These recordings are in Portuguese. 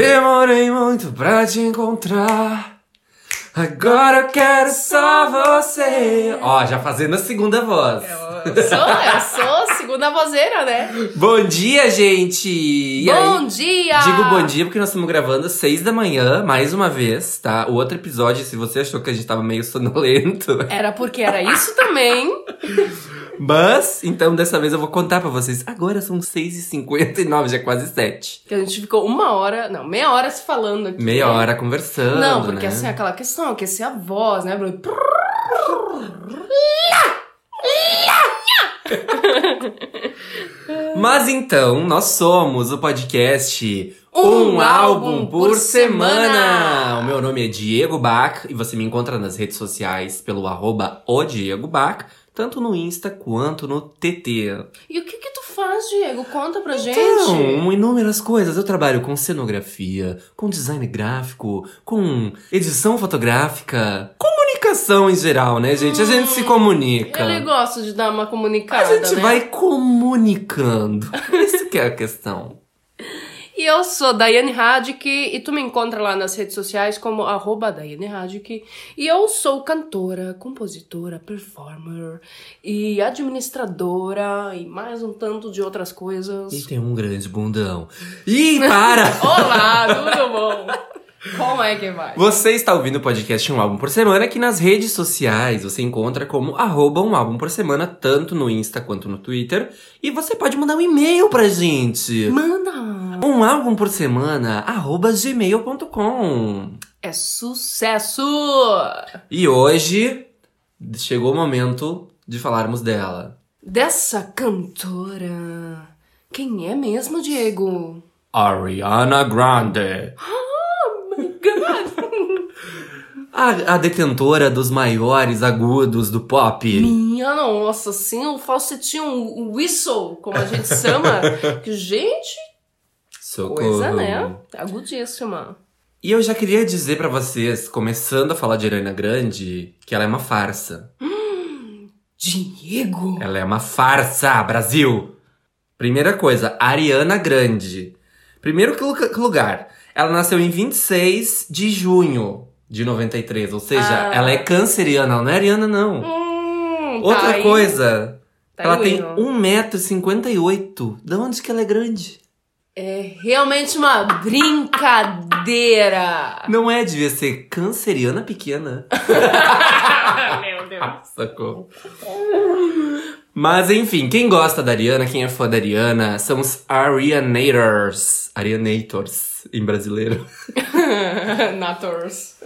Demorei muito pra te encontrar. Agora eu quero só você. Ó, já fazendo a segunda voz. Eu sou, eu sou segunda vozeira, né? Bom dia, gente! E bom aí? dia! Digo bom dia porque nós estamos gravando às seis da manhã, mais uma vez, tá? O outro episódio, se você achou que a gente tava meio sonolento. Era porque era isso também. Mas, então dessa vez eu vou contar pra vocês. Agora são 6h59, já é quase 7. Que a gente ficou uma hora, não, meia hora se falando aqui. Meia né? hora conversando. Não, porque né? assim, aquela questão, que esse é a voz, né? Bruno? Mas então, nós somos o podcast Um álbum por semana. O meu nome é Diego Bach e você me encontra nas redes sociais pelo arroba o Diego Bach, tanto no Insta quanto no TT. E o que que tu faz, Diego? Conta pra gente. Então, inúmeras coisas. Eu trabalho com cenografia, com design gráfico, com edição fotográfica, comunicação em geral, né, gente? A gente se comunica. Ele gosta de dar uma comunicada, A gente né? vai comunicando. Isso que é a questão. E eu sou Daiane Radic e tu me encontra lá nas redes sociais como arroba Daiane Radic. E eu sou cantora, compositora, performer e administradora e mais um tanto de outras coisas. E tem um grande bundão. Ih, para! Olá, tudo bom? Como é que vai? Você está ouvindo o podcast Um Álbum por Semana, que nas redes sociais você encontra como arroba um álbum por semana, tanto no Insta quanto no Twitter. E você pode mandar um e-mail pra gente. Manda! Um álbum por semana, arroba gmail.com. É sucesso! E hoje chegou o momento de falarmos dela. Dessa cantora. Quem é mesmo, Diego? Ariana Grande. A, a detentora dos maiores agudos do pop. Minha nossa, assim, o falsetinho, o whistle, como a gente chama. que, gente, Socorro. coisa, né? Agudíssima. E eu já queria dizer pra vocês, começando a falar de Ariana Grande, que ela é uma farsa. Diego! Ela é uma farsa, Brasil! Primeira coisa, Ariana Grande. Primeiro lugar, ela nasceu em 26 de junho de 93, ou seja, Ah. ela é canceriana, ela não é ariana, não. Hum, Outra tá coisa, Tá ela aí tem hino. 1,58m. De onde que ela é grande? É realmente uma brincadeira! Não é, devia ser canceriana pequena. Meu Deus. Socorro. Mas enfim, quem gosta da Ariana, quem é fã da Ariana, são os Arianators. Arianators, em brasileiro. Nators.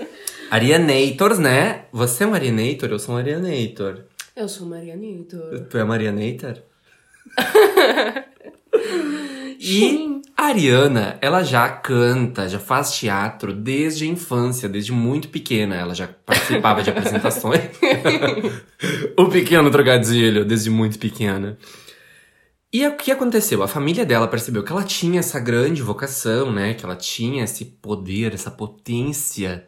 Arianators, né? Você é um Arianator? Eu sou um Arianator. Eu sou Marianito. Tu é uma Arianator? E a Ariana, ela já canta, já faz teatro desde a infância, desde muito pequena. Ela já participava de apresentações. o pequeno trocadilho, desde muito pequena. E o que aconteceu? A família dela percebeu que ela tinha essa grande vocação, né? Que ela tinha esse poder, essa potência.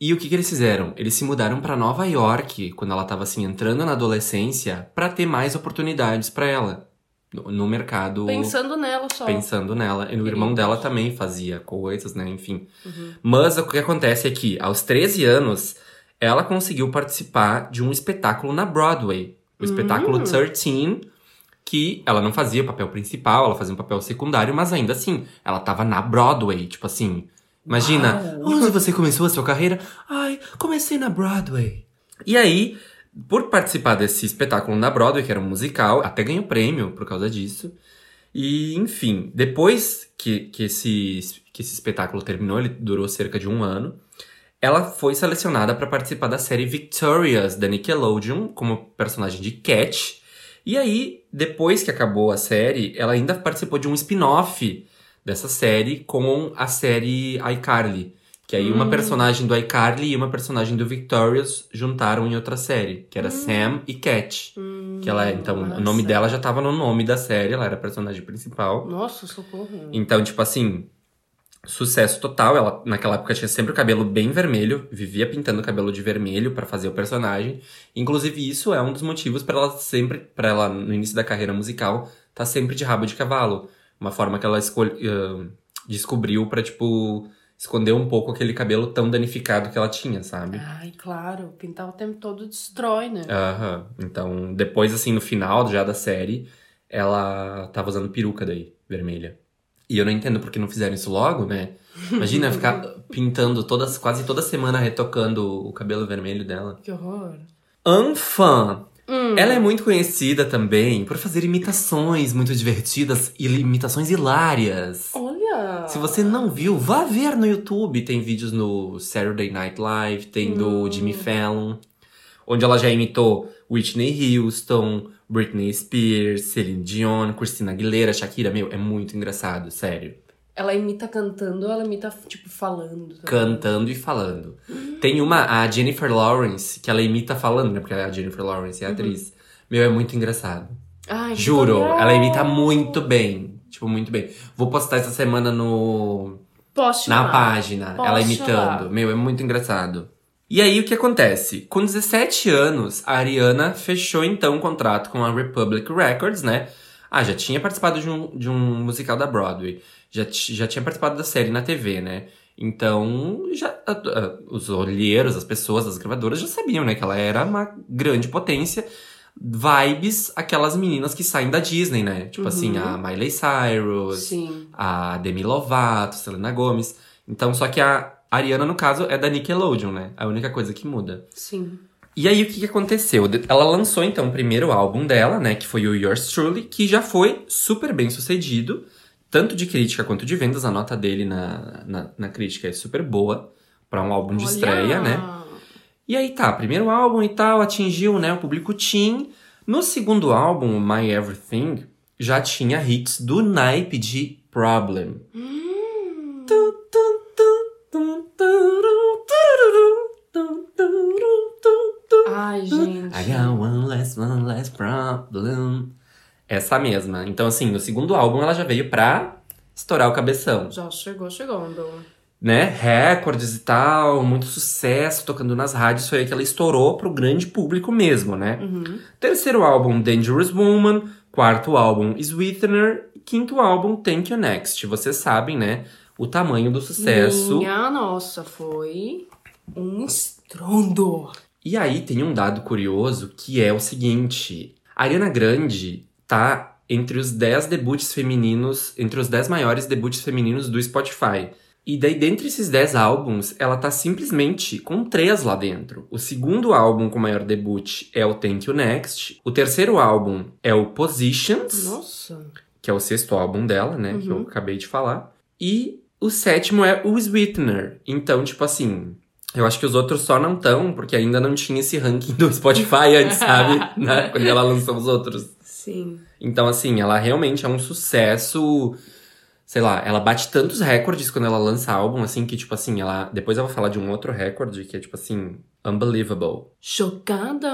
E o que, que eles fizeram? Eles se mudaram pra Nova York, quando ela tava assim, entrando na adolescência, pra ter mais oportunidades pra ela. No, no mercado. Pensando nela só. Pensando nela. E o irmão dela também fazia coisas, né? Enfim. Uhum. Mas o que acontece é que, aos 13 anos, ela conseguiu participar de um espetáculo na Broadway. O espetáculo Hum. 13, que ela não fazia o papel principal, ela fazia um papel secundário, mas ainda assim, ela tava na Broadway. Tipo assim, imagina, onde você começou a sua carreira? Ai, comecei na Broadway. E aí, por participar desse espetáculo na Broadway, que era um musical, até ganhou prêmio por causa disso. E, enfim, depois que, que, esse, que esse espetáculo terminou, ele durou cerca de um ano, ela foi selecionada para participar da série Victorious da Nickelodeon como personagem de Cat. E aí, depois que acabou a série, ela ainda participou de um spin-off dessa série com a série iCarly. Que aí uma personagem do iCarly e uma personagem do Victorious juntaram em outra série, que era Sam e Cat. que ela, então, o nome nossa. dela já tava no nome da série, ela era a personagem principal. Nossa, socorro. Então, tipo assim, sucesso total. Ela, naquela época, tinha sempre o cabelo bem vermelho, vivia pintando o cabelo de vermelho pra fazer o personagem. Inclusive, isso é um dos motivos pra ela sempre, para ela, no início da carreira musical, tá sempre de rabo de cavalo. Uma forma que ela escolhe, ah, descobriu pra, tipo, esconder um pouco aquele cabelo tão danificado que ela tinha, sabe? Ai, claro. Pintar o tempo todo destrói, né? Aham. Então, depois, assim, no final já da série, ela tava usando peruca daí, vermelha. E eu não entendo por que não fizeram isso logo, né? Imagina ficar pintando todas, quase toda semana retocando o cabelo vermelho dela. Que horror. Anfan. Ela é muito conhecida também por fazer imitações muito divertidas e imitações hilárias. Olha! Se você não viu, vá ver no YouTube. Tem vídeos no Saturday Night Live, tem do Jimmy Fallon, onde ela já imitou Whitney Houston, Britney Spears, Celine Dion, Christina Aguilera, Shakira. Meu, é muito engraçado, sério. Ela imita cantando ou ela imita, tipo, falando? também? Cantando e falando. Tem uma, a Jennifer Lawrence, que ela imita falando, né? Porque a Jennifer Lawrence é atriz. Meu, é muito engraçado. Ai, Juro, ela imita muito bem. Tipo, muito bem. Vou postar essa semana no, Poste na lá. página, Poste ela imitando. lá. Meu, é muito engraçado. E aí, o que acontece? Com 17 anos, a Ariana fechou então um contrato com a Republic Records, né? Ah, já tinha participado de um, de um musical da Broadway. Já, já tinha participado da série na TV, né? Então, já, a- a- os olheiros, as pessoas, as gravadoras já sabiam, né? Que ela era uma grande potência. Vibes, aquelas meninas que saem da Disney, né? Tipo assim, a Miley Cyrus, Sim. a Demi Lovato, Selena Gomez. Então, só que a Ariana, no caso, é da Nickelodeon, né? A única coisa que muda. Sim. E aí, o que, que aconteceu? De- Ela lançou, então, o primeiro álbum dela, né? Que foi o Yours Truly, que já foi super bem sucedido. Tanto de crítica quanto de vendas. A nota dele na, na, na crítica é super boa. Pra um álbum de Olha! estreia, né? E aí tá, primeiro álbum e tal, atingiu, né, o público teen. No segundo álbum, My Everything, já tinha hits do naipe de Problem. Ai, gente. I got one less, one less problem. Essa mesma. Então, assim, no segundo álbum ela já veio pra estourar o cabeção. Já chegou chegando. Né, recordes e tal, muito sucesso tocando nas rádios, foi aí que ela estourou pro grande público mesmo, né? Terceiro álbum, Dangerous Woman, quarto álbum, Sweetener, quinto álbum, Thank You Next. Vocês sabem, né, o tamanho do sucesso. Minha nossa, foi um estrondo. E aí tem um dado curioso que é o seguinte: a Ariana Grande tá entre os 10 debuts femininos, entre os 10 maiores debuts femininos do Spotify. E daí, dentre esses 10 álbuns, ela tá simplesmente com três lá dentro. O segundo álbum com maior debut é o Thank You Next. O terceiro álbum é o Positions, Nossa. que é o sexto álbum dela, né? Que eu acabei de falar. E o sétimo é o Sweetener. Então, tipo assim, eu acho que os outros só não estão, porque ainda não tinha esse ranking do Spotify antes, sabe? Né? Quando ela lançou os outros. Sim. Então, assim, ela realmente é um sucesso. Sei lá, ela bate tantos recordes quando ela lança álbum, assim, que, tipo assim, ela. Depois eu vou falar de um outro recorde que é, tipo assim, unbelievable. Chocada.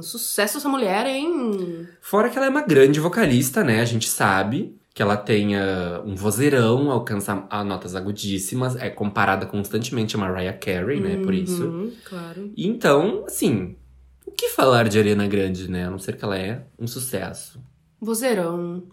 Sucesso essa mulher, hein? Fora que ela é uma grande vocalista, né? A gente sabe. que ela tenha um vozeirão, alcança a notas agudíssimas, é comparada constantemente a Mariah Carey, né? Por isso. Uhum, claro. E então, assim, o que falar de Ariana Grande, né? A não ser que ela é um sucesso. Vozeirão,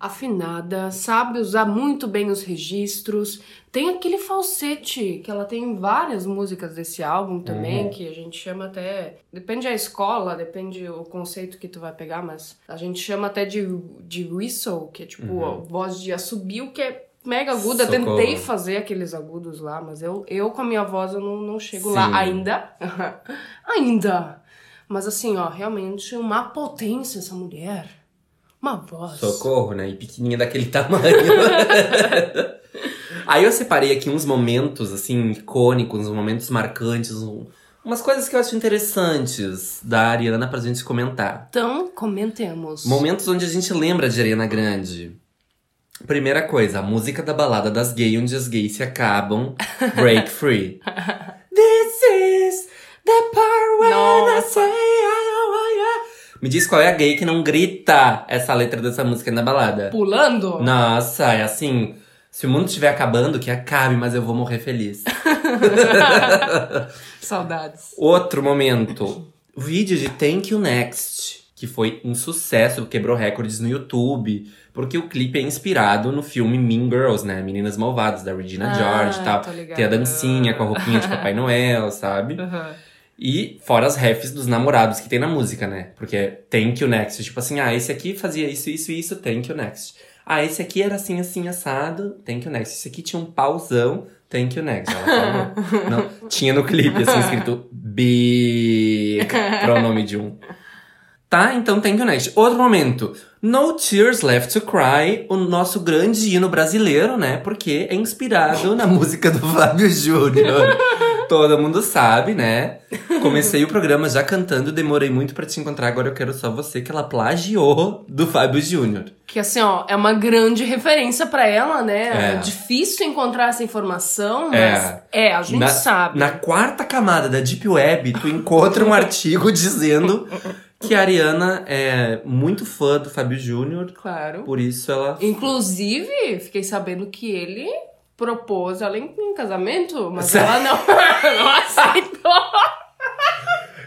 afinada, sabe usar muito bem os registros. Tem aquele falsete, que ela tem em várias músicas desse álbum também, Uhum. que a gente chama até. Depende da escola, depende o conceito que tu vai pegar, mas a gente chama até de, de whistle, que é tipo a voz de assobio, que é mega aguda. Uhum. Socorro. Tentei fazer aqueles agudos lá, mas eu, eu com a minha voz eu não, não chego Sim. lá ainda. ainda! Mas assim, ó, realmente uma potência essa mulher. Uma voz. Socorro, né? E pequenininha daquele tamanho. Aí eu separei aqui uns momentos, assim, icônicos, uns momentos marcantes, um- umas coisas que eu acho interessantes da Ariana pra gente comentar. Então, comentemos. Momentos onde a gente lembra de Ariana Grande. Primeira coisa, a música da balada das gays, onde as gays se acabam, Break Free. This is the part when I Nossa. say I want you. Me diz qual é a gay que não grita essa letra dessa música na balada. Pulando? Nossa, é assim. Se o mundo estiver acabando, que acabe, mas eu vou morrer feliz. Saudades. Outro momento. O vídeo de Thank You Next, que foi um sucesso, quebrou recordes no YouTube. Porque o clipe é inspirado no filme Mean Girls, né? Meninas Malvadas, da Regina Ah, George e tal. Tem a dancinha com a roupinha de Papai Noel, sabe? Aham. E fora as refs dos namorados que tem na música, né? Porque é Thank You Next. Tipo assim, ah, esse aqui fazia isso, isso e isso, Thank You Next. Ah, esse aqui era assim, assim, assado, Thank You Next. Esse aqui tinha um pauzão, Thank You Next. Ela falou. Não, tinha no clipe, assim, escrito Big, pronome de um. Tá, então Thank You Next. Outro momento. No Tears Left to Cry, o nosso grande hino brasileiro, né? Porque é inspirado na música do Fábio Júnior. Todo mundo sabe, né? Comecei o programa já cantando, demorei muito pra te encontrar, agora eu quero só você, que ela plagiou do Fábio Júnior. Que assim, ó, é uma grande referência pra ela, né? É. É difícil encontrar essa informação, mas é, a gente na, sabe. Na quarta camada da Deep Web, tu encontra um artigo dizendo que a Ariana é muito fã do Fábio Júnior, Claro. por isso ela Inclusive, fiquei sabendo que ele propôs ela em, em casamento, mas Sério? ela não, não aceitou.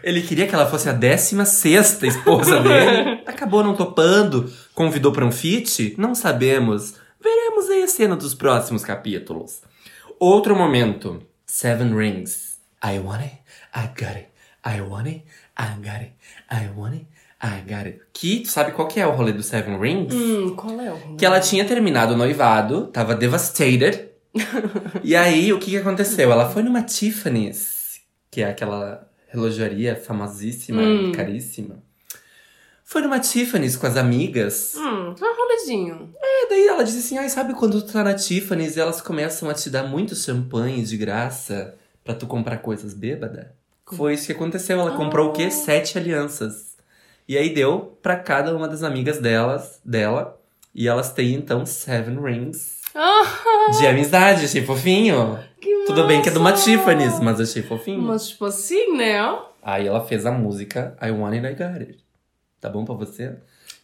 Ele queria que ela fosse a 16 esposa dele. Acabou não topando. Convidou pra um feat? Não sabemos. Veremos aí a cena dos próximos capítulos. Outro momento. Seven Rings. I want it, I got it. I want it, I got it. I want it, I got it. Que, tu sabe qual que é o rolê do Seven Rings? Hum, qual é o Que ela tinha terminado o noivado, tava devastated. e aí, o que que aconteceu? Ela foi numa Tiffany's, que é aquela relojaria famosíssima e caríssima. Foi numa Tiffany's com as amigas. Hum, um rolezinho. E daí ela disse assim, ai, sabe quando tu tá na Tiffany's e elas começam a te dar muito champanhe de graça pra tu comprar coisas bêbada? Foi isso que aconteceu. Ela comprou o quê? Sete alianças. E aí deu pra cada uma das amigas delas, dela. E elas têm, então, seven rings Ah, de amizade. Achei fofinho. que Tudo bem que é de uma! Tiffany's, mas achei fofinho. Mas tipo assim, né? Aí ela fez a música I Want It, I Got It. Tá bom pra você?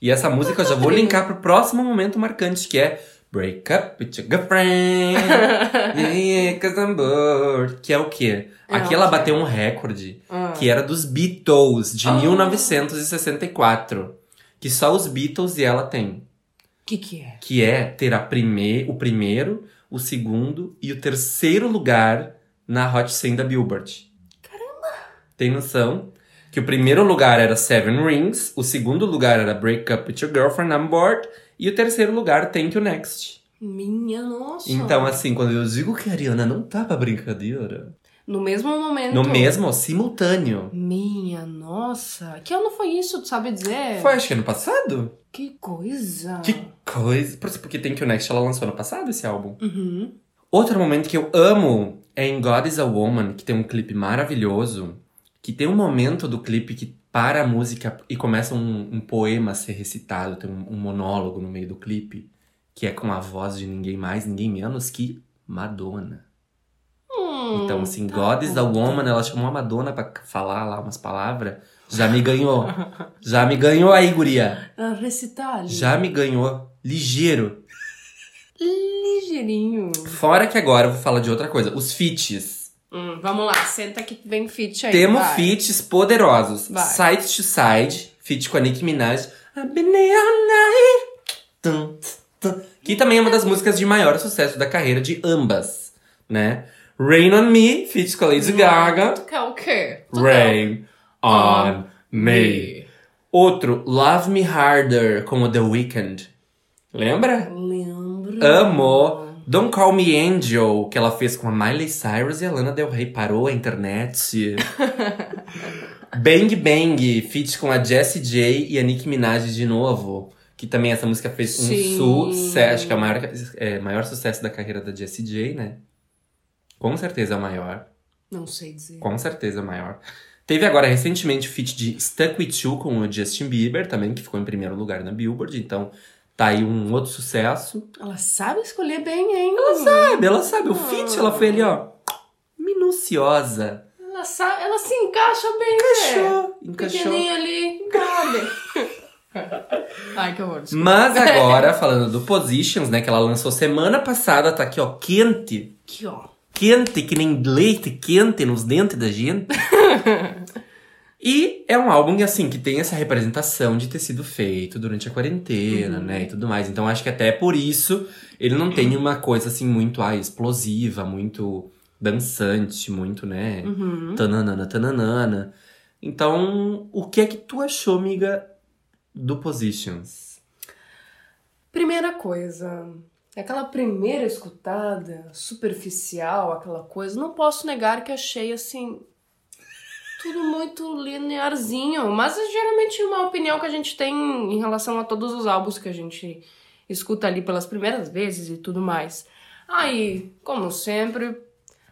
E essa música eu já vou linkar pro próximo momento marcante, que é Break Up With Your Girlfriend. yeah, cause I'm bored. Que é o quê? Aqui ela bateu um recorde, Ah. que era dos Beatles, de 1964. Que só os Beatles e ela têm. Que que é? Que é ter a prime o primeiro, o segundo e o terceiro lugar na Hot 100 da Billboard. Tem noção? Que o primeiro lugar era Seven Rings, o segundo lugar era Break Up With Your Girlfriend, I'm Bored, e o terceiro lugar, Thank You Next. Minha nossa. Então, assim, quando eu digo que a Ariana não tá pra brincadeira, No mesmo momento. no mesmo, simultâneo. Minha nossa. Que ano foi isso, tu sabe dizer? Foi, acho que ano passado? Que coisa. Que coisa. Por- Porque Thank You Next ela lançou ano passado esse álbum. Uhum. Outro momento que eu amo é em God is a Woman, que tem um clipe maravilhoso. Que tem um momento do clipe que para a música e começa um, um poema a ser recitado, tem um, um monólogo no meio do clipe, que é com a voz de ninguém mais, ninguém menos que Madonna. Então, assim, tá God is a. Woman, ela chamou a Madonna pra falar lá umas palavras. Já me ganhou. Já me ganhou aí, guria. Recital. Já me ganhou. Ligeiro. Ligeirinho. Fora que agora eu vou falar de outra coisa. Os feats. Hum, vamos lá, senta que vem fit aí. Temos vai. feats poderosos. Vai. Side to Side, feat com a Nicki Minaj. I've been here all night. Tum, tum. Que também é uma das músicas de maior sucesso da carreira de ambas, né? Rain on Me, feat com a Lady Gaga. Quer o quê? Rain on Me. Outro, Love Me Harder, com o The Weeknd. Lembra? Lembro. Amo. Don't Call Me Angel, que ela fez com a Miley Cyrus e a Lana Del Rey. Parou a internet. Bang Bang, feat com a Jessie J e a Nicki Minaj de novo. Que também essa música fez Sim. um sucesso. Acho que é o maior, é, maior sucesso da carreira da Jessie J, né? Com certeza é o maior. Não sei dizer. Com certeza é o maior. Teve agora recentemente o feat de Stuck With You com o Justin Bieber também, que ficou em primeiro lugar na Billboard. Então tá aí um outro sucesso. Ela sabe escolher bem, hein? Ela sabe, ela sabe. O feat, ela foi ali, ó, minuciosa. Ela sabe, ela se encaixa bem, Encaixou, né? encaixou. Pequenininha ali, cabe. Ai, que horror. desculpa. Mas agora, falando do Positions, né, que ela lançou semana passada, tá aqui, ó, quente. Aqui, ó. Quente, que nem leite quente nos dentes da gente. e é um álbum, assim, que tem essa representação de ter sido feito durante a quarentena, né, e tudo mais. Então, acho que até por isso, ele não tem uma coisa, assim, muito, ah, explosiva, muito dançante, muito, né, tananana, tananana. Então, o que é que tu achou, amiga, do Positions? Primeira coisa, aquela primeira escutada, superficial, aquela coisa, não posso negar que achei assim. Tudo muito linearzinho, mas é geralmente uma opinião que a gente tem em relação a todos os álbuns que a gente escuta ali pelas primeiras vezes e tudo mais. Aí, como sempre,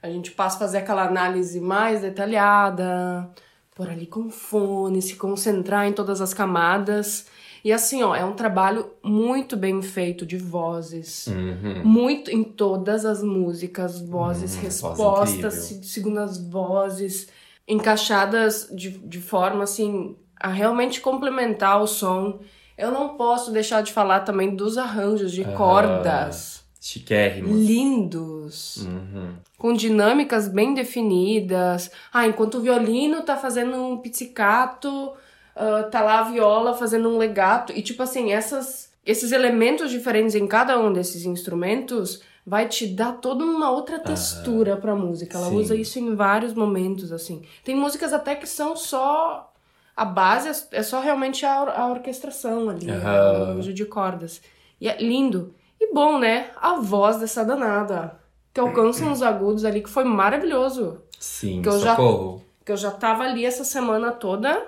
a gente passa a fazer aquela análise mais detalhada, por ali com fone, se concentrar em todas as camadas. E assim, ó, é um trabalho muito bem feito de vozes. Uhum. Muito em todas as músicas, vozes, Hum, voz respostas, segundas vozes, encaixadas de, de forma assim a realmente complementar o som. Eu não posso deixar de falar também dos arranjos de Aham. cordas Chiquérrimos. lindos Uhum. com dinâmicas bem definidas. Ah, enquanto o violino tá fazendo um pizzicato, ah, tá lá a viola fazendo um legato. E tipo assim, essas, esses elementos diferentes em cada um desses instrumentos vai te dar toda uma outra textura pra música. Ela Sim. usa isso em vários momentos, assim. Tem músicas até que são só... A base é- só realmente a, or- a orquestração ali, Aham. o arranjo de cordas. E é lindo. E bom, né? A voz dessa danada. Que alcança uns agudos ali que foi maravilhoso. Sim, Que eu já- socorro. Que eu já tava ali essa semana toda,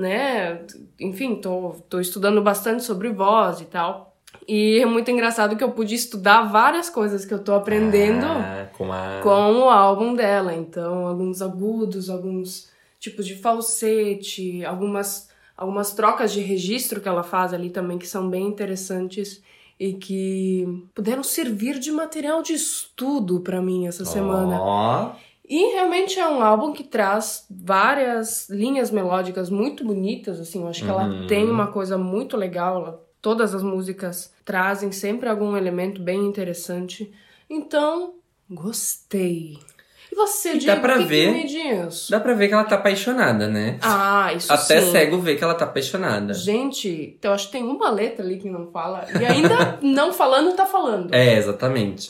né? Enfim, tô, tô estudando bastante sobre voz e tal. E é muito engraçado que eu pude estudar várias coisas que eu tô aprendendo Ah, com a... com o álbum dela. Então, alguns agudos, alguns tipos de falsete, algumas, algumas trocas de registro que ela faz ali também que são bem interessantes e que puderam servir de material de estudo pra mim essa semana. E realmente é um álbum que traz várias linhas melódicas muito bonitas, assim, eu acho que Uhum. ela tem uma coisa muito legal, ela- todas as músicas trazem sempre algum elemento bem interessante. Então, gostei. E você, E dá Diego, pra que, que ver- diz? dá pra ver que ela tá apaixonada, né? Ah, isso Até sim. cego vê que ela tá apaixonada. Gente, eu acho que tem uma letra ali que não fala. E ainda não falando, tá falando. É, exatamente.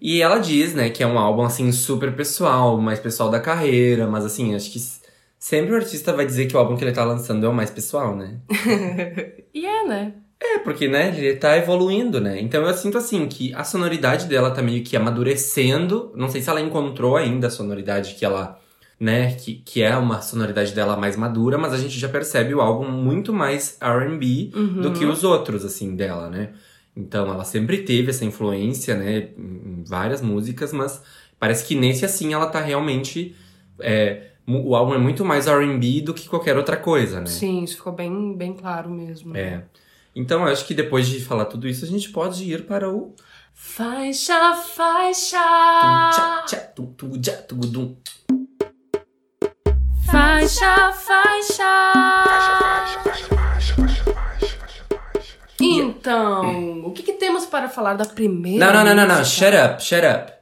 e ela diz, né, que é um álbum, assim, super pessoal, mais pessoal da carreira, mas assim, acho que sempre o artista vai dizer que o álbum que ele tá lançando é o mais pessoal, né? E é, né? É, porque, né, ele tá evoluindo, né? Então eu sinto, assim, que a sonoridade dela tá meio que amadurecendo. Não sei se ela encontrou ainda a sonoridade que ela, né, que, que é uma sonoridade dela mais madura, mas a gente já percebe o álbum muito mais R&B do que os outros, assim, dela, né? Então ela sempre teve essa influência, né, em várias músicas, mas parece que nesse, assim, ela tá realmente... é, o álbum é muito mais R&B do que qualquer outra coisa, né? Sim, isso ficou bem, bem claro mesmo. É. Então eu acho que depois de falar tudo isso, a gente pode ir para o. Faixa, faixa. Tum, tchá, tchá, tum, tum, tchá, tum, dum. Faixa, faixa. Então, o que, que temos para falar da primeira. Não, não, não, não, não. música. Shut up, shut up.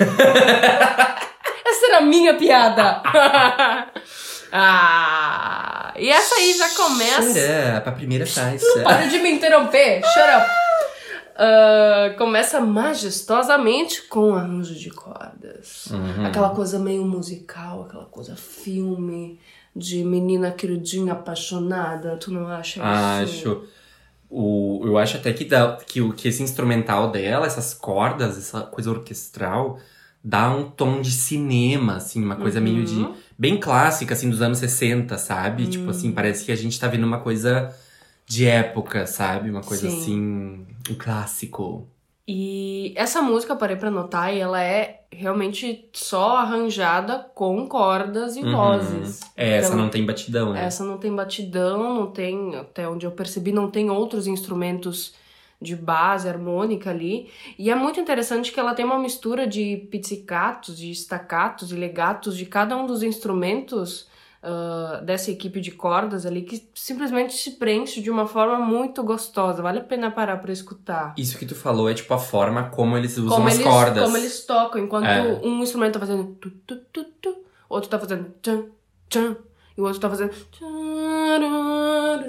Essa era a minha piada. ah, e essa aí já começa. Shut up, a primeira faixa. Para de me interromper. Shut up. Ah, começa majestosamente com um arranjo de cordas. Uhum. Aquela coisa meio musical, aquela coisa filme de menina queridinha apaixonada. Tu não acha isso? Acho. O, eu acho até que, dá, que, o, que esse instrumental dela, essas cordas, essa coisa orquestral, dá um tom de cinema, assim, uma coisa meio Uhum. de. Bem clássica, assim, dos anos 60, sabe? Tipo assim, Hum. parece que a gente tá vendo uma coisa de época, sabe? Uma coisa Sim. assim. um clássico. E essa música, eu parei pra notar, e ela é realmente só arranjada com cordas e Uhum. vozes. É, essa Então, não tem batidão, né? Essa não tem batidão, não tem, até onde eu percebi, não tem outros instrumentos de base harmônica ali. E é muito interessante que ela tem uma mistura de pizzicatos, de staccatos e legatos de cada um dos instrumentos ah, dessa equipe de cordas ali, que simplesmente se preenche de uma forma muito gostosa. Vale a pena parar pra escutar. Isso que tu falou é tipo a forma como eles usam Como as eles, cordas. como eles tocam, enquanto É. um instrumento tá fazendo tu, tu, tu, tu, outro tá fazendo tchan, tchan, e o outro tá fazendo tchararara,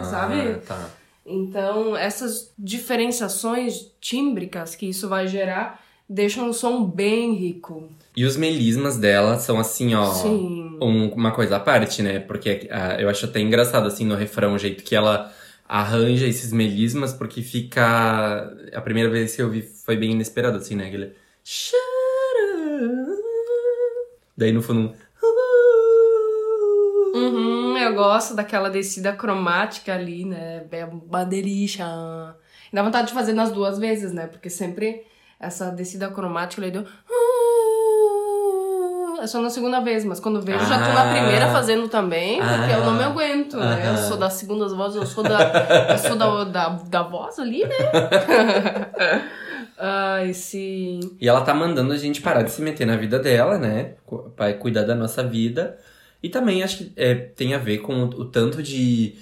Ah, sabe? Tá. Então, essas diferenciações tímbricas que isso vai gerar deixam o som bem rico. E os melismas dela são assim, ó. Sim. um- uma coisa à parte, né? Porque ah, eu acho até engraçado, assim, no refrão, o jeito que ela arranja esses melismas, porque fica. A primeira vez que eu vi foi bem inesperado, assim, né? Aquele. Daí no fundo. Eu gosto daquela descida cromática ali, né? Bandeirixa. E dá vontade de fazer nas duas vezes, né? Porque sempre essa descida cromática ali deu. É só na segunda vez, mas quando vejo já tô na Ah. primeira fazendo também, porque eu não me Ah. aguento, né? Eu sou das segundas vozes, eu sou da, eu sou da, da, da voz ali, né? Ai, sim. E ela tá mandando a gente parar de se meter na vida dela, né? Vai cuidar da nossa vida. E também acho que é, tem a ver com o, o tanto de,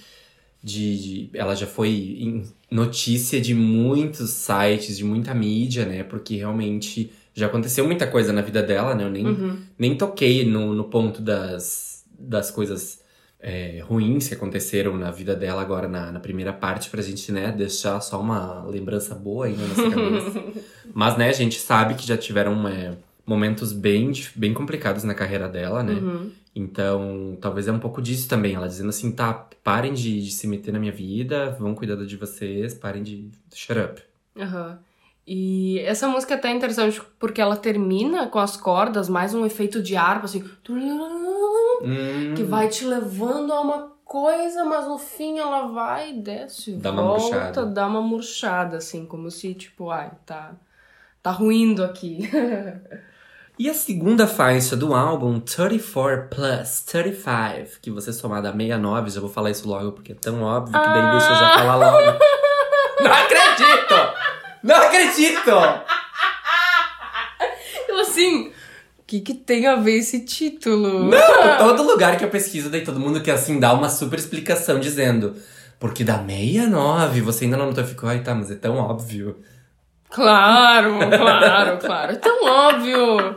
de, de- Ela já foi notícia de muitos sites, de muita mídia, né? Porque realmente já aconteceu muita coisa na vida dela, né? Eu nem, Uhum. nem toquei no, no ponto das, das coisas é, ruins que aconteceram na vida dela agora na, na primeira parte, pra gente, né, deixar só uma lembrança boa aí na nossa cabeça. Mas, né, a gente sabe que já tiveram é, momentos bem, bem complicados na carreira dela, né? Uhum. Então, talvez é um pouco disso também. Ela dizendo assim, tá, parem de, de se meter na minha vida, vão cuidar de vocês, parem de shut up. Aham. E essa música é até interessante porque ela termina com as cordas, mais um efeito de harpa, assim, Hum, que vai te levando a uma coisa, mas no fim ela vai e desce, Dá uma volta, murchada. dá uma murchada, assim, como se, tipo, ai, tá, tá ruindo aqui. E a segunda faixa do álbum, 34 Plus 35, que você somar da 69, já vou falar isso logo porque é tão óbvio que daí deixa eu já falar logo. Não acredito! Não acredito! Eu assim, o que que tem a ver esse título? Não, todo lugar que eu pesquiso, daí todo mundo quer assim dar uma super explicação dizendo. Porque da 69 você ainda não notou, eu fico, ai tá, mas é tão óbvio. Claro, claro, claro, é tão óbvio.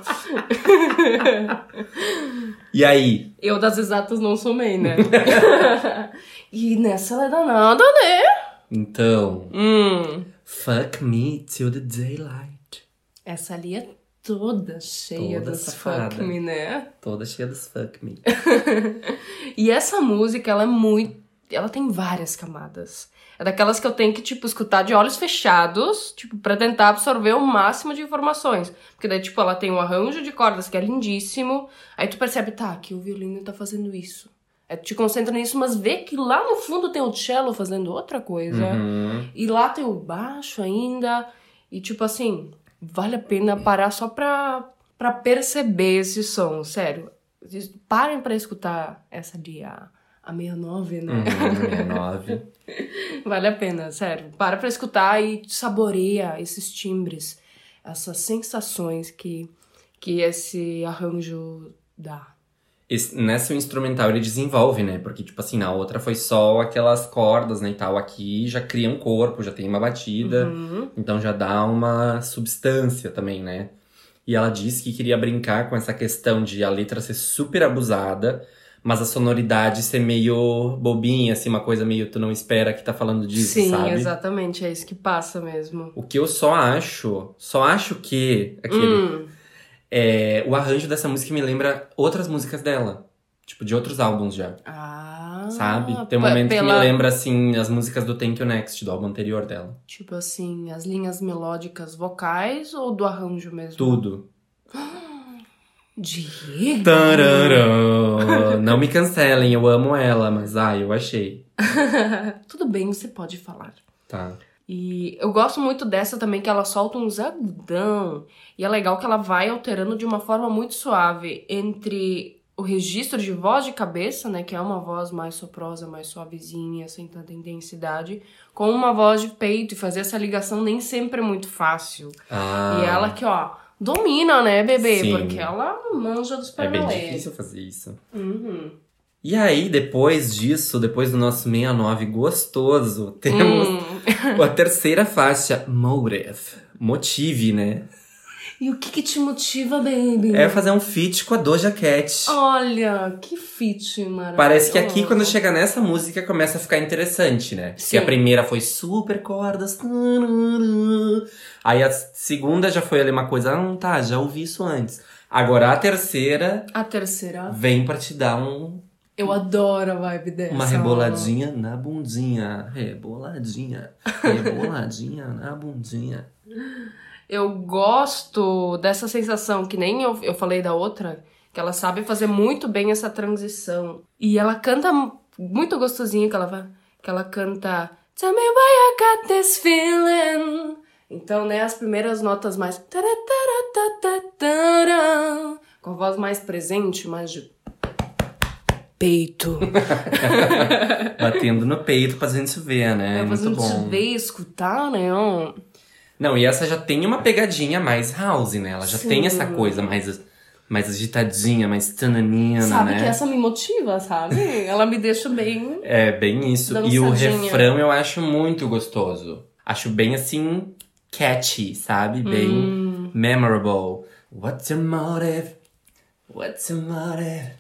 E aí? Eu das exatas não somei, né? e nessa ela é danada, né? Então, Hum. fuck me till the daylight. Essa ali é toda cheia Toda dos safada. fuck me, né? Toda cheia dos fuck me. E essa música, ela é muito. Ela tem várias camadas. É daquelas que eu tenho que, tipo, escutar de olhos fechados, tipo, pra tentar absorver o máximo de informações. Porque daí, tipo, ela tem um arranjo de cordas que é lindíssimo. Aí tu percebe, tá, que o violino tá fazendo isso. Aí tu te concentra nisso, mas vê que lá no fundo tem o cello fazendo outra coisa. Uhum. E lá tem o baixo ainda. E tipo assim, vale a pena parar só pra, pra perceber esse som, sério. Parem pra escutar essa a, a 69, né? Uhum, 69. Vale a pena, sério. Para pra escutar e saboreia esses timbres, essas sensações que, que esse arranjo dá. esse- nessa instrumental ele desenvolve, né? Porque, tipo assim, na outra foi só aquelas cordas, né, e tal. Aqui já cria um corpo, já tem uma batida. Uhum. Então já dá uma substância também, né? E ela disse que queria brincar com essa questão de a letra ser super abusada, mas a sonoridade ser meio bobinha, assim, uma coisa meio tu não espera que tá falando disso, Sim, sabe? exatamente, é isso que passa mesmo. O que eu só acho, só acho que aquele, Hum, é, o arranjo dessa música me lembra outras músicas dela. Tipo, de outros álbuns já. ah, Sabe? Tem um momento que pela- me lembra, assim, as músicas do Thank You Next, do álbum anterior dela. Tipo assim, as linhas melódicas vocais ou do arranjo mesmo? Tudo. Diego! Não me cancelem, eu amo ela, mas ai, eu achei. Tudo bem, você pode falar. Tá. E eu gosto muito dessa também, que ela solta uns agudão. E é legal que ela vai alterando de uma forma muito suave entre o registro de voz de cabeça, né? Que é uma voz mais soprosa, mais suavezinha, sem tanta intensidade, com uma voz de peito. E fazer essa ligação nem sempre é muito fácil. Ah, E ela que, ó, domina, né, bebê? Sim. Porque ela manja dos É bem difícil fazer isso. Uhum. E aí, depois disso, depois do nosso 69 gostoso, temos Hum. a terceira faixa, Motive. Motive, né? E o que que te motiva, baby? É fazer um feat com a Doja Cat. Olha, que fit maravilhoso. Parece que aqui, quando chega nessa música, começa a ficar interessante, né? Porque Sim. a primeira foi super cordas. Aí a segunda já foi ali uma coisa, ah, tá, já ouvi isso antes. Agora a terceira A terceira, vem pra te dar um, eu adoro a vibe dessa. uma reboladinha na bundinha. Reboladinha, reboladinha na bundinha. Eu gosto dessa sensação, que nem eu, eu falei da outra, que ela sabe fazer muito bem essa transição. E ela canta muito gostosinho, que ela vai, que ela canta Tell me why I got this feeling. Então, né, as primeiras notas mais com a voz mais presente, mais de peito. Batendo no peito pra gente ver, né? É, Muito fazendo bom. ver, escutar, né? Não, e essa já tem uma pegadinha mais house, né? Ela já Sim. tem essa coisa mais, mais agitadinha, mais tananina, Sabe né? que essa me motiva, sabe? Ela me deixa bem. É bem isso. E o refrão eu acho muito gostoso. Acho bem assim, catchy, sabe? Bem Hum. memorable. What's your motive? What's your motive?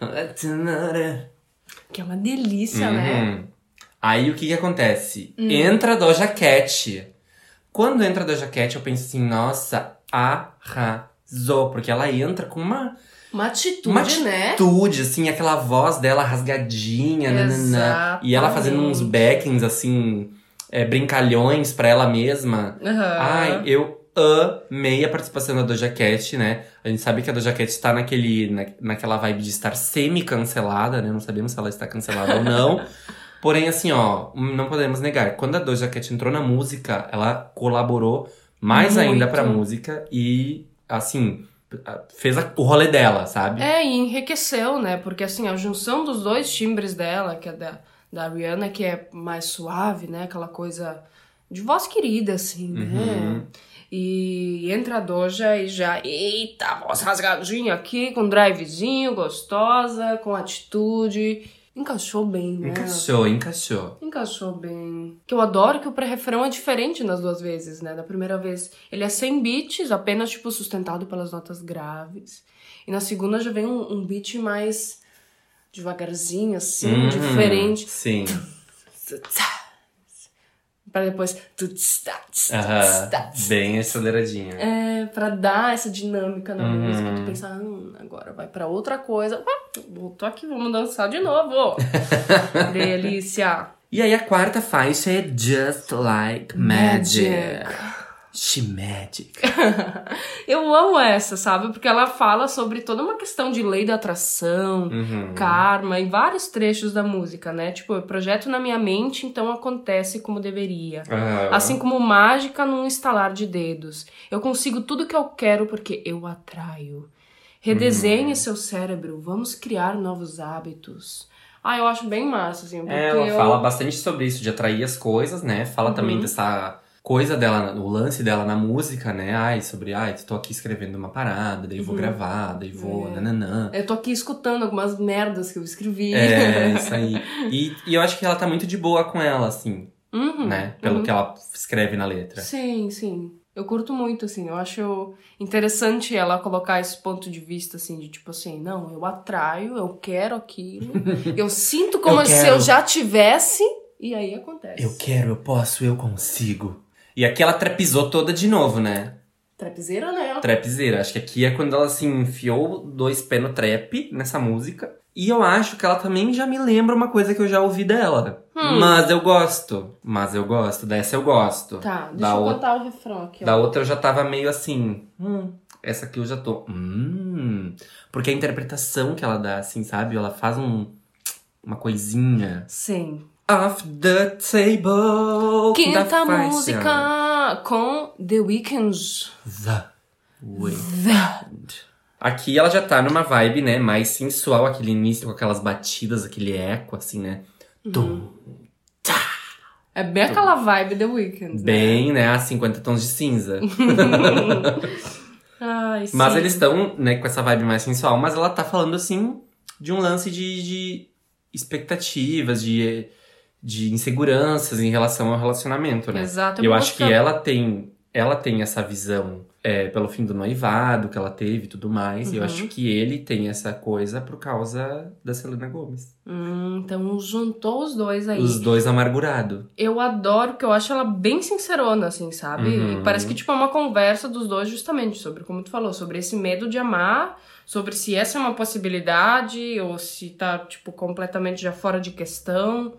What's your motive? Que é uma delícia, né? Uhum. Aí o que que acontece? Hum. Entra a Doja Cat. Quando entra a Doja Cat, eu penso assim, nossa, arrasou. Porque ela entra com uma, Uma atitude, uma né? atitude, assim, aquela voz dela rasgadinha, nananã. E ela fazendo uns backings, assim, é, brincalhões pra ela mesma. Aham. Ai, eu amei a participação da Doja Cat, né? A gente sabe que a Doja Cat está naquele, na, naquela vibe de estar semi-cancelada, né? Não sabemos se ela está cancelada ou não. Porém, assim, ó, não podemos negar. Quando a Doja Cat entrou na música, ela colaborou mais Muito. ainda pra música e, assim, fez a- o rolê dela, sabe? É, e enriqueceu, né? Porque assim, a junção dos dois timbres dela, que é da, da Rihanna, que é mais suave, né? Aquela coisa de voz querida, assim, Uhum. né? E entra a Doja e já, eita, voz rasgadinha aqui, com drivezinho, gostosa, com atitude. Encaixou bem, né? Encaixou, encaixou. Encaixou bem. Que eu adoro que o pré-refrão é diferente nas duas vezes, né? Da primeira vez ele é sem beats, apenas tipo sustentado pelas notas graves. E na segunda já vem um, um beat mais devagarzinho, assim, Uhum, diferente. Sim. Pra depois. Aham. Bem aceleradinha. É, pra dar essa dinâmica na Uhum. música. Tu pensar, hum, agora vai pra outra coisa. Ah, voltou aqui, vamos dançar de novo. Delícia. E aí a quarta faixa é Just Like Magic. She Magic. Eu amo essa, sabe? Porque ela fala sobre toda uma questão de lei da atração, Uhum. karma, em vários trechos da música, né? Tipo, eu projeto na minha mente, então acontece como deveria. Aham. Assim como mágica num estalar de dedos. Eu consigo tudo que eu quero porque eu atraio. Redesenhe Uhum. seu cérebro, vamos criar novos hábitos. Ah, eu acho bem massa, assim, É, ela eu... fala bastante sobre isso, de atrair as coisas, né? Fala também Uhum. dessa coisa dela, o lance dela na música, né? Ai, sobre, ai, tô aqui escrevendo uma parada, daí vou gravar, daí vou, É. nananã. Eu tô aqui escutando algumas merdas que eu escrevi. É, isso aí. E, e eu acho que ela tá muito de boa com ela, assim, Uhum, né? Pelo uhum. que ela escreve na letra. Sim, sim. Eu curto muito, assim. Eu acho interessante ela colocar esse ponto de vista, assim, de tipo assim, não, eu atraio, eu quero aquilo, eu sinto como Eu se quero. eu já tivesse, e aí acontece. Eu quero, eu posso, eu consigo. E aqui ela trapizou toda de novo, né? Trapizeira, né? Trapzeira. Acho que aqui é quando ela assim enfiou dois pés no trap nessa música. E eu acho que ela também já me lembra uma coisa que eu já ouvi dela. Hum. Mas eu gosto. Mas eu gosto. Dessa eu gosto. Tá, deixa da eu outra, o refrão aqui, ó. da outra eu já tava meio assim. Hum, essa aqui eu já tô. Hum. Porque a interpretação que ela dá, assim, sabe? Ela faz um. Uma coisinha. Sim. Off the table. Quinta música com The Weeknd. The Weeknd. Aqui ela já tá numa vibe, né, mais sensual, aquele início com aquelas batidas, aquele eco, assim, né? Tum. É bem aquela vibe The Weeknd. né? Bem, né, a 50 tons de cinza. Ai, mas eles estão, né, com essa vibe mais sensual, mas ela tá falando, assim, de um lance de, de expectativas, de, de inseguranças em relação ao relacionamento, né? Exato. E eu acho que ela tem, ela tem essa visão é, pelo fim do noivado que ela teve e tudo mais. E eu Uhum. acho que ele tem essa coisa por causa da Selena Gomes. Hum, então juntou os dois aí. Os dois amargurados. Eu adoro, porque eu acho ela bem sincerona, assim, sabe? Uhum. E parece que, tipo, é uma conversa dos dois justamente sobre, como tu falou, sobre esse medo de amar, sobre se essa é uma possibilidade ou se tá, tipo, completamente já fora de questão.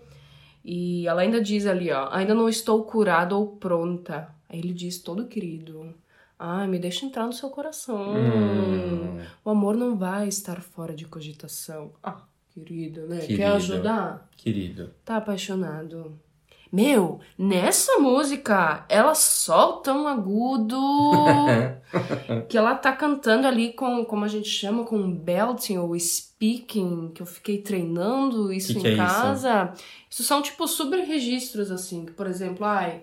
E ela ainda diz ali, ó, ainda não estou curada ou pronta. Aí ele diz, todo querido, ai, me deixa entrar no seu coração. Hum. O amor não vai estar fora de cogitação. Ah, querido, né? Querido. Quer ajudar? Querido. Tá apaixonado. Meu, nessa música, ela solta um agudo que ela tá cantando ali com, como a gente chama, com belting ou speaking, que eu fiquei treinando isso Que em que é isso? casa. Isso? são tipo subregistros, assim, que, por exemplo, ai,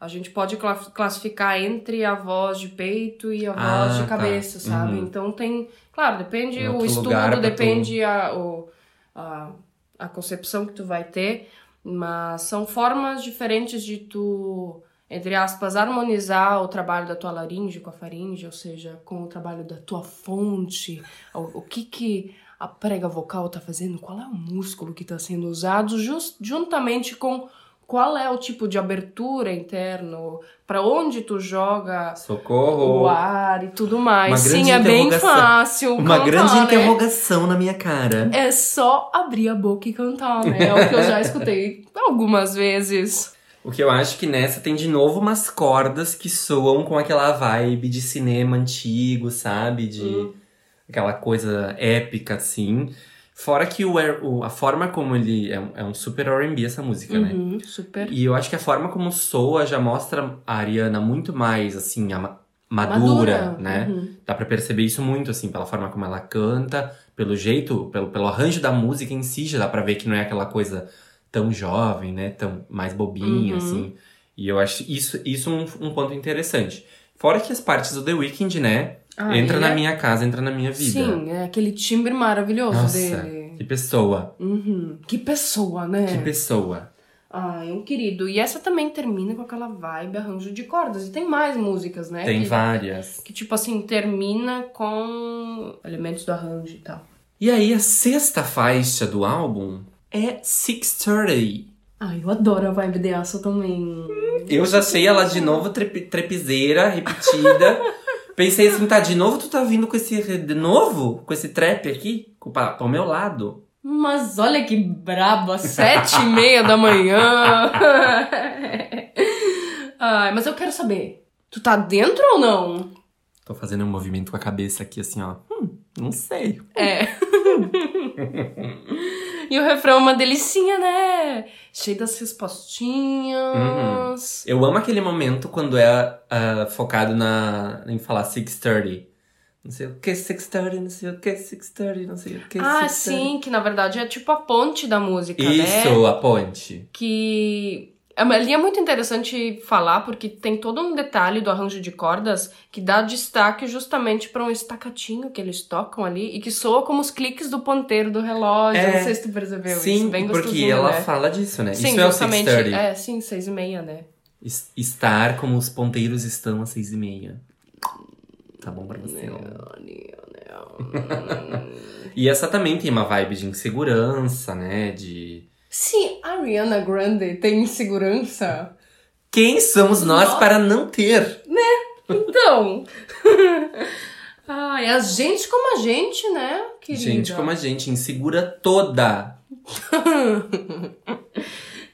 a gente pode cla- classificar entre a voz de peito e a voz Ah, de tá. cabeça, sabe? Uhum. Então tem. Claro, depende o estudo, pra tu- depende a, o, a, a concepção que tu vai ter, mas são formas diferentes de tu, entre aspas, harmonizar o trabalho da tua laringe com a faringe, ou seja, com o trabalho da tua fonte, o, o que que a prega vocal tá fazendo, qual é o músculo que tá sendo usado, jus- juntamente com qual é o tipo de abertura interno, para onde tu joga Socorro! o ar e tudo mais. Sim, é bem fácil. Uma cantar, grande né? interrogação na minha cara. É só abrir a boca e cantar, né? É o que eu já escutei algumas vezes. O que eu acho que nessa tem de novo umas cordas que soam com aquela vibe de cinema antigo, sabe? De Hum. aquela coisa épica, assim. Fora que o, o- a forma como ele. É um, é um super RB essa música, né? Uhum, super. E eu acho que a forma como soa já mostra a Ariana muito mais, assim, ama- madura, né? Uhum. Dá pra perceber isso muito, assim, pela forma como ela canta, pelo jeito, pelo, pelo arranjo da música em si, já dá pra ver que não é aquela coisa tão jovem, né? Tão mais bobinha, Uhum. assim. E eu acho isso, isso um, um ponto interessante. Fora que as partes do The Weeknd, né? Ah, entra na é- minha casa, entra na minha vida. Sim, é aquele timbre maravilhoso Nossa, dele. que pessoa. Uhum. Que pessoa, né? Que pessoa. Ai, um querido. E essa também termina com aquela vibe arranjo de cordas. E tem mais músicas, né? Tem que, várias. que, tipo assim, termina com elementos do arranjo e tal. E aí, a sexta faixa do álbum é 630. Ai, eu adoro a vibe dessa também. Eu já achei ela de novo trep trepizeira, repetida. Pensei assim, tá, de novo tu tá vindo com esse. De novo? Com esse trap aqui? Com, pra, ao meu lado. Mas olha que braba, sete e meia da manhã. Ai, mas eu quero saber, tu tá dentro ou não? Tô fazendo um movimento com a cabeça aqui, assim, ó. Hum, não sei. É. e o refrão é uma delicinha, né? Cheio das respostinhas. Eu amo aquele momento quando é ah, focado na, em falar 630. Não sei o que, 630, não sei o que, 630, não sei o que. Ah, 630. sim, que na verdade é tipo a ponte da música, né? Isso, a ponte. Que Ali é muito interessante falar porque tem todo um detalhe do arranjo de cordas que dá destaque justamente para um estacatinho que eles tocam ali e que soa como os cliques do ponteiro do relógio. É, não sei se tu percebeu Sim, isso. Bem porque ela né? fala disso, né? Sim, Isso é o justamente. 630. É, sim, seis e meia, né? Es- Estar como os ponteiros estão às seis e meia. Tá bom pra você. e essa também tem uma vibe de insegurança, né? De. Se a Ariana Grande tem insegurança, Quem somos nós Nossa. para não ter? então. Ai, a gente como a gente, né, querida? Gente como a gente, insegura toda.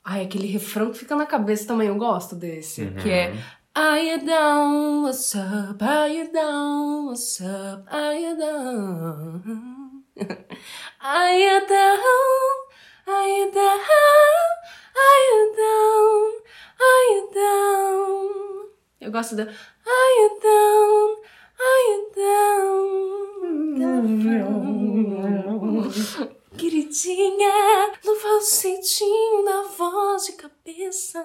Ai, aquele refrão que fica na cabeça também, eu gosto desse. Uhum. Que é Are you down? What's up? Are you down? What's up? Are you down? Are you down? Are you down? Are you down? Are you down? Eu gosto da Are you down? Are you down? Queridinha, no falsetinho da voz de cabeça.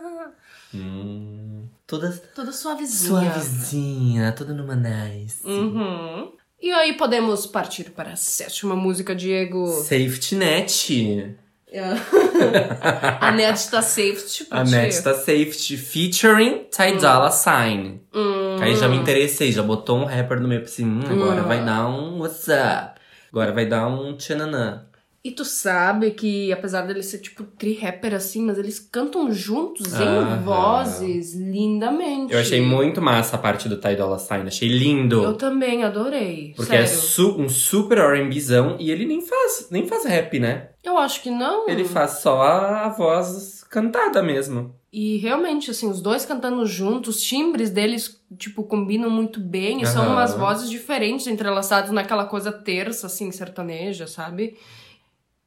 Hum, toda Toda suavezinha. suavezinha, toda numa nice. Uhum. E aí podemos partir para a sétima música, Diego. Safety Net. A Net tá safety A. Net tá Safety featuring Ty Dolla Sign. Hum. Aí já me interessei, já botou um rapper no meio assim, hum, agora vai dar um what's up. Agora vai dar um tchananã. E tu sabe que, apesar deles ser tipo tri-rapper assim, mas eles cantam juntos em vozes lindamente. Eu achei muito massa a parte do Ty Dolla Sign, achei lindo. Eu também adorei. Porque sério. é su- um super R&Bzão e ele nem faz, nem faz rap, né? Eu acho que não. Ele faz só a, a voz cantada mesmo. E realmente, assim, os dois cantando juntos, os timbres deles, tipo, combinam muito bem. E são Aham. umas vozes diferentes, entrelaçadas naquela coisa terça, assim, sertaneja, sabe?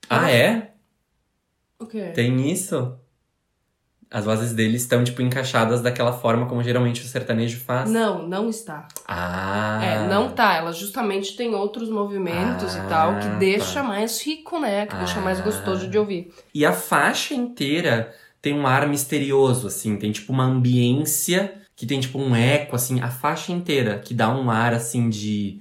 Ah, é? O quê? Tem isso? As vozes deles estão, tipo, encaixadas daquela forma como geralmente o sertanejo faz? Não, não está. Ah. É, não tá. Ela justamente tem outros movimentos Ah, e tal, que deixa tá. mais rico, né? Que deixa mais Ah. gostoso de ouvir. E a faixa inteira tem um ar misterioso, assim. Tem, tipo, uma ambiência que tem, tipo, um eco, assim. A faixa inteira que dá um ar, assim, de...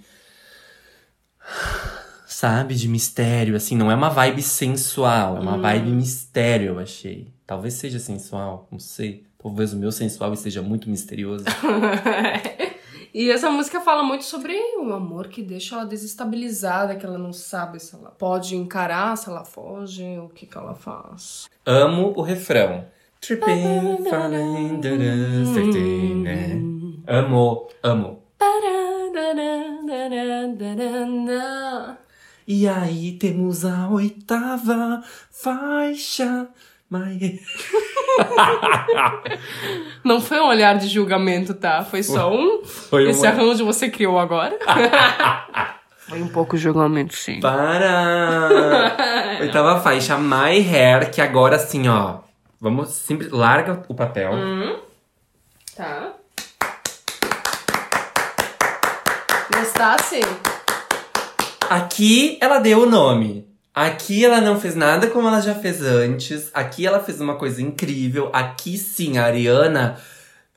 Sabe? De mistério, assim. Não é uma vibe sensual. É uma Hum. vibe mistério, eu achei. Talvez seja sensual, não sei. Talvez o meu sensual esteja muito misterioso. e essa música fala muito sobre o amor que deixa ela desestabilizada, que ela não sabe se ela pode encarar, se ela foge, o que que ela faz. Amo o refrão. Tripping, falling, né? Amo, amo. E aí temos a oitava faixa. Mas... Não foi um olhar de julgamento, tá? Foi só um. Foi Esse uma- arranjo você criou agora. foi um pouco julgamento, sim. Para! Oitava faixa, My Hair, que agora assim, ó. Vamos simples. Larga o papel. Tá. Gostasse? Aqui ela deu o nome. Aqui ela não fez nada como ela já fez antes. Aqui ela fez uma coisa incrível. Aqui sim, a Ariana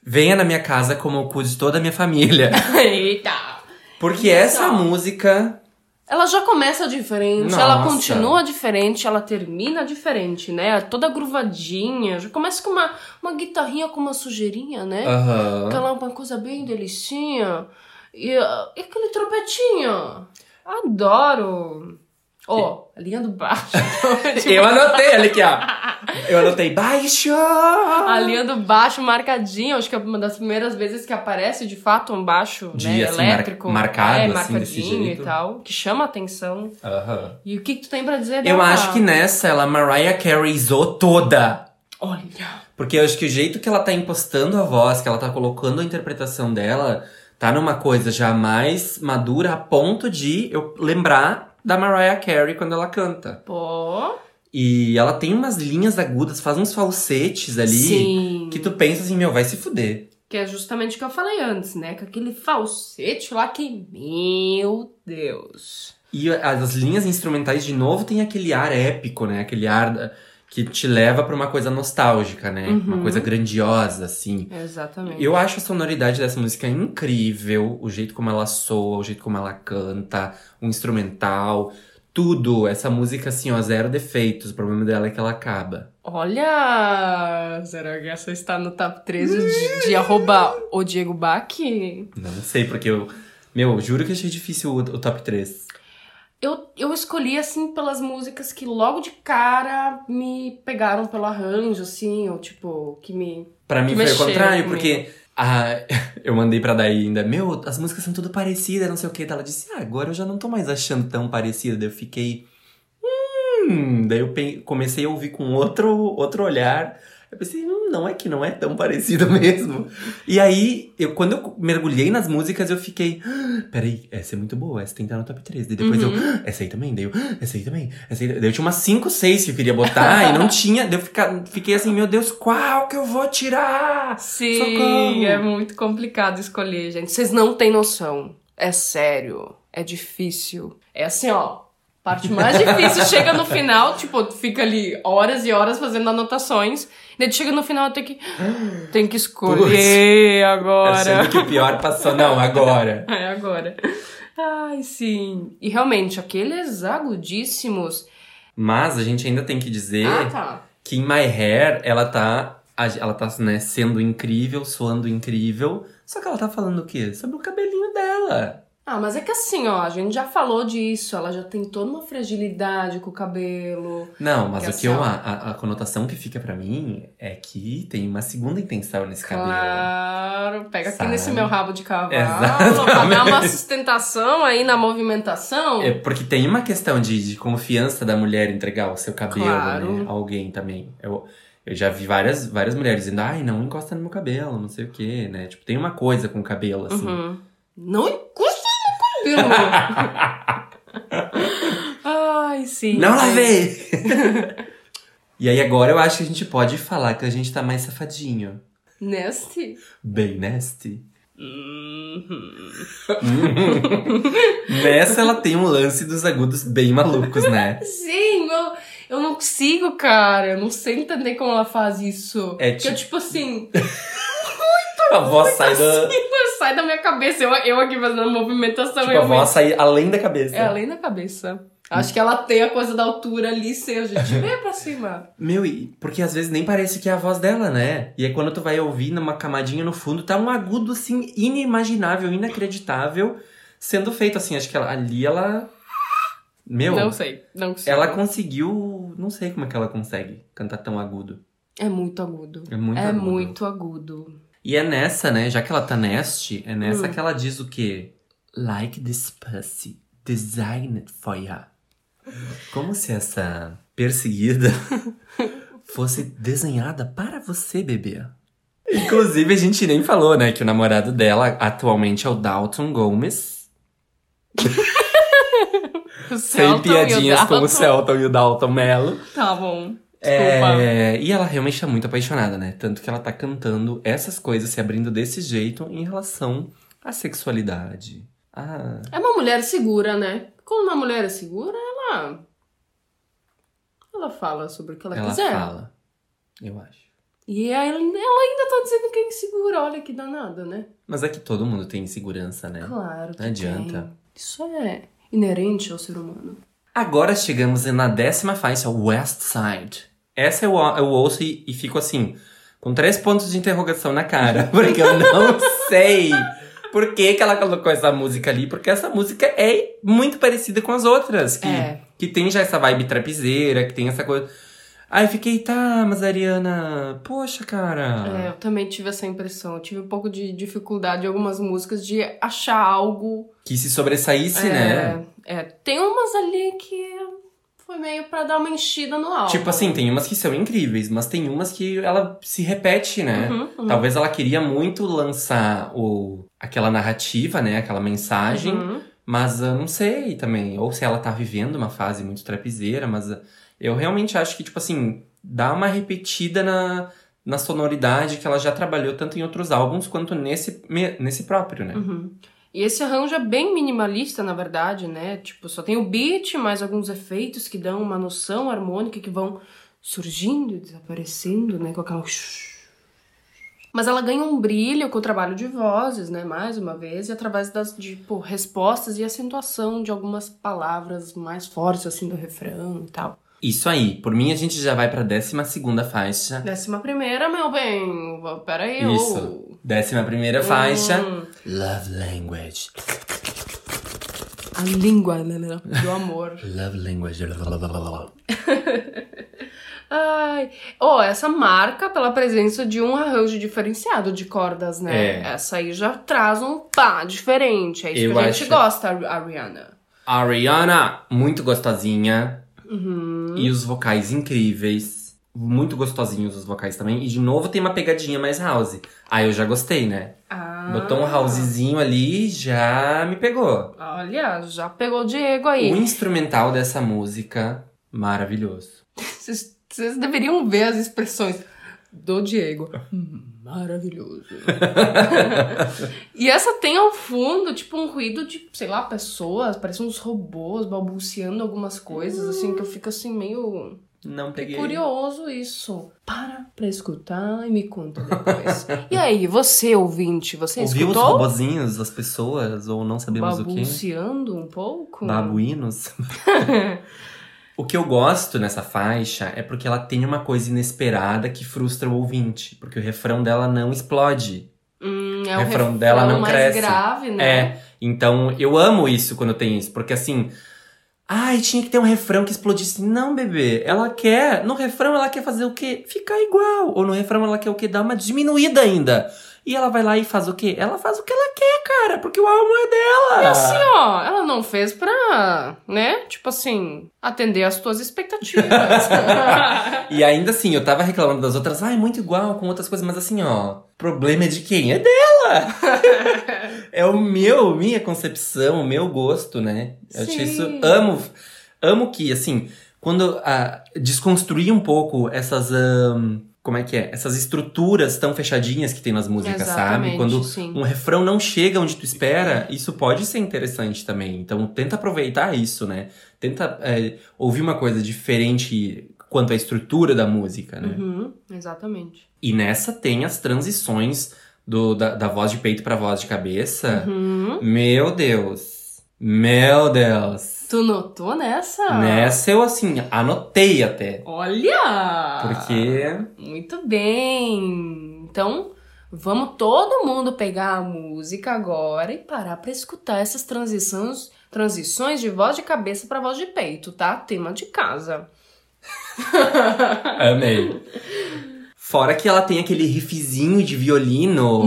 venha na minha casa como o cu de toda a minha família. Eita! Porque Isso. essa música. Ela já começa diferente, ela Nossa. continua diferente, ela termina diferente, né? Toda gruvadinha, já começa com uma, uma guitarrinha com uma sujeirinha, né? Aham. Aquela uma coisa bem delicinha. E, ah, e aquele trompetinho. Adoro! Ó, a linha do baixo. Eu anotei ali aqui, ó. Eu anotei baixo. A linha do baixo marcadinha, acho que é uma das primeiras vezes que aparece de fato um baixo De, né, assim, mar- elétrico. marcado, é, assim, marcadinho e tal, que chama a atenção. Aham. E o que, que tu tem pra dizer Eu dela? acho que nessa ela Mariah Careyzou toda. Olha, Porque eu acho que o jeito que ela tá impostando a voz, que ela tá colocando a interpretação dela, tá numa coisa já mais madura a ponto de eu lembrar da Mariah Carey quando ela canta. pô. E ela tem umas linhas agudas, faz uns falsetes ali Sim. que tu pensa assim, meu, vai se fuder. Que é justamente o que eu falei antes, né? Com aquele falsete lá que. Meu Deus. E as linhas instrumentais, de novo, tem aquele ar épico, né? Aquele ar que te leva pra uma coisa nostálgica, né? Uma Uhum. coisa grandiosa, assim. Exatamente. Eu acho a sonoridade dessa música incrível, o jeito como ela soa, o jeito como ela canta, o instrumental, tudo. Essa música, assim, ó, zero defeitos. O problema dela é que ela acaba. Olha! Será que essa está no top 13 de, de arroba o Diego Bach? Não sei, porque eu. Meu, juro que achei difícil o, o top 3. Eu, eu escolhi, assim, pelas músicas que logo de cara me pegaram pelo arranjo, assim, ou tipo, que me. Pra mim foi o contrário, comigo. porque a, eu mandei pra Daí ainda, meu, as músicas são tudo parecidas, não sei o que. Ela disse, ah, agora eu já não tô mais achando tão parecida. Daí eu fiquei. Hum. Daí eu comecei a ouvir com outro, outro olhar. Eu pensei, hum, não é que não é tão parecido mesmo. E aí, eu, quando eu mergulhei nas músicas, eu fiquei. "Ah, Peraí, essa é muito boa, essa tem que estar no top 3. Daí depois eu. "Ah, Essa aí também, daí eu. "Ah, Essa aí também. Essa aí. Daí eu tinha umas 5, 6 que eu queria botar e não tinha. Daí eu fica- fiquei assim, meu Deus, qual que eu vou tirar? Sim, Socorro. é muito complicado escolher, gente. Vocês não têm noção. É sério. É difícil. É assim, ó. Parte mais difícil chega no final, tipo, fica ali horas e horas fazendo anotações. Daí tu chega no final, tem que. Tem que escolher agora. Achando que o pior passou. Não, agora. É agora. Ai, sim. E realmente, aqueles agudíssimos. Mas a gente ainda tem que dizer Ah, tá. que em My Hair ela tá. Ela tá, né, sendo incrível, soando incrível. Só que ela tá falando o quê? Sobre o cabelinho dela. Ah, mas é que assim, ó, a gente já falou disso. Ela já tem toda uma fragilidade com o cabelo. Não, mas Que o que eu, a, a, a conotação que fica pra mim é que tem uma segunda intenção nesse cabelo. Claro, pega aqui Sabe? nesse meu rabo de cavalo Exatamente. pra dar uma sustentação aí na movimentação. É porque tem uma questão de, de confiança da mulher entregar o seu cabelo Claro. né, a alguém também. Eu, eu já vi várias, várias mulheres dizendo, ai, não encosta no meu cabelo, não sei o quê, né? Tipo, tem uma coisa com o cabelo, assim. Uhum. Não encosta cabelo. Ai, sim. Não lavei! e aí agora eu acho que a gente pode falar que a gente tá mais safadinho. Nasty. Bem nasty. Uhum. Nessa ela tem um lance dos agudos bem malucos, né? Sim, eu, eu não consigo, cara. Eu não sei entender como ela faz isso. É Porque eu, tipo- tipo assim, A voz sai da. sai da minha cabeça. Eu, eu aqui fazendo movimentação. Tipo, a voz sai além da cabeça. É além da cabeça. Acho que ela tem a coisa da altura ali, seja, de meio pra cima. Meu, e- porque às vezes nem parece que é a voz dela, né? E aí quando tu vai ouvir numa camadinha no fundo, tá um agudo assim, inimaginável, inacreditável, sendo feito assim. Acho que ela- ali ela. Meu, Não sei, não sei. ela conseguiu. Não sei como é que ela consegue cantar tão agudo. É muito agudo. É muito é agudo. muito agudo. E é nessa, né? Já que ela tá neste, é nessa Hum. que ela diz o quê? Like this pussy, designed for ya. Como se essa perseguida fosse desenhada para você, bebê. Inclusive, a gente nem falou, né? Que o namorado dela atualmente é o Dalton Gomes. Sem o piadinhas com o. Celton e o Dalton Mello. Tá bom. Desculpa. É, e ela realmente tá muito apaixonada, né? Tanto que ela tá cantando essas coisas, se abrindo desse jeito em relação à sexualidade. Ah, É uma mulher segura, né? Quando uma mulher é segura, ela. Ela fala sobre o que ela, ela quiser. fala, eu acho. E ela, ela ainda tá dizendo que é insegura. Olha que danada, né? Mas é que todo mundo tem insegurança, né? Claro que Não adianta. tem. Isso é inerente ao ser humano. Agora chegamos na décima faixa, West Side. Essa eu, eu ouço e, e fico assim, com três pontos de interrogação na cara, porque eu não sei por que, que ela colocou essa música ali, porque essa música é muito parecida com as outras, que, É. que tem já essa vibe trapiseira, que tem essa coisa. Aí fiquei, tá, mas Ariana, poxa, cara. É, eu também tive essa impressão. Eu tive um pouco de dificuldade em algumas músicas de achar algo. Que se sobressaísse, é, né? É, tem umas ali que foi meio pra dar uma enchida no álbum. Tipo assim, tem umas que são incríveis, mas tem umas que ela se repete, né? Uhum, uhum. Talvez ela queria muito lançar o, aquela narrativa, né? Aquela mensagem, Uhum. mas eu não sei também. Ou se ela tá vivendo uma fase muito trapiseira, mas eu realmente acho que, tipo assim, dá uma repetida na, na sonoridade que ela já trabalhou tanto em outros álbuns quanto nesse, nesse próprio, né? Uhum. E esse arranjo é bem minimalista, na verdade, né? Tipo, só tem o beat, mais alguns efeitos que dão uma noção harmônica que vão surgindo e desaparecendo, né? Com aquela. Mas ela ganha um brilho com o trabalho de vozes, né? Mais uma vez, e através das tipo, respostas e acentuação de algumas palavras mais fortes, assim, do refrão e tal. Isso aí. Por mim, a gente já vai pra décima segunda faixa. Décima primeira, meu bem. Pera aí, Isso. ô. Décima primeira faixa. Love Language. A língua né, né, do amor. Love Language. Ai. Oh, essa marca pela presença de um arranjo diferenciado de cordas, né? É. Essa aí já traz um pá diferente. É isso Eu que a gente acho- gosta, a Rihanna. A Rihanna, muito gostosinha. Uhum. E os vocais incríveis. Muito gostosinhos os vocais também. E de novo tem uma pegadinha mais house. Aí eu já gostei, né? Ah. Botou um housezinho ali, já me pegou. Olha, já pegou o Diego O aí. instrumental dessa música, maravilhoso. Vocês deveriam ver as expressões do Diego. Maravilhoso. e essa tem ao fundo, tipo, um ruído de, sei lá, pessoas, parecem uns robôs balbuciando algumas coisas, assim, que eu fico assim, meio. Não peguei. Curioso isso. Para pra escutar e me conta depois. e aí, você, ouvinte, você Ouviu os escutou? robozinhos das pessoas, ou não sabemos o quê? Balbuciando um pouco? Babuínos? o que eu gosto nessa faixa é porque ela tem uma coisa inesperada que frustra o ouvinte. Porque o refrão dela não explode. Hum, é O refrão refrão dela não mais cresce. grave, né? É. Então, eu amo isso quando tem isso. Porque assim. Ai, tinha que ter um refrão que explodisse. Não, bebê. Ela quer. No refrão, ela quer fazer o quê? Ficar igual. Ou no refrão, ela quer o quê? Dar uma diminuída ainda. E ela vai lá e faz o quê? Ela faz o que ela quer, cara. Porque o álbum é dela. E assim, ó, ela não fez pra, né? Tipo assim, atender às tuas expectativas. E ainda assim, eu tava reclamando das outras, ai, muito igual com outras coisas, mas assim, ó, problema é de quem? É dela! é o meu, minha concepção, o meu gosto, né? Eu Sim. isso. Amo, amo que, assim, quando ah, desconstruir um pouco essas. ahn, como é que é? Essas estruturas tão fechadinhas que tem nas músicas, sabe? Exatamente, Quando sim. um refrão não chega onde tu espera, isso pode ser interessante também. Então, tenta aproveitar isso, né? Tenta é, ouvir uma coisa diferente quanto à estrutura da música, né? Uhum, exatamente. E nessa tem as transições do, da, da voz de peito pra voz de cabeça. Uhum. Meu Deus! Meu Deus! Tu notou nessa? Nessa eu, assim, anotei até. Olha! Porque. Muito bem. Então, vamos todo mundo pegar a música agora e parar pra escutar essas transições, transições de voz de cabeça pra voz de peito, tá? Tema de casa. Amei. Fora que ela tem aquele riffzinho de violino.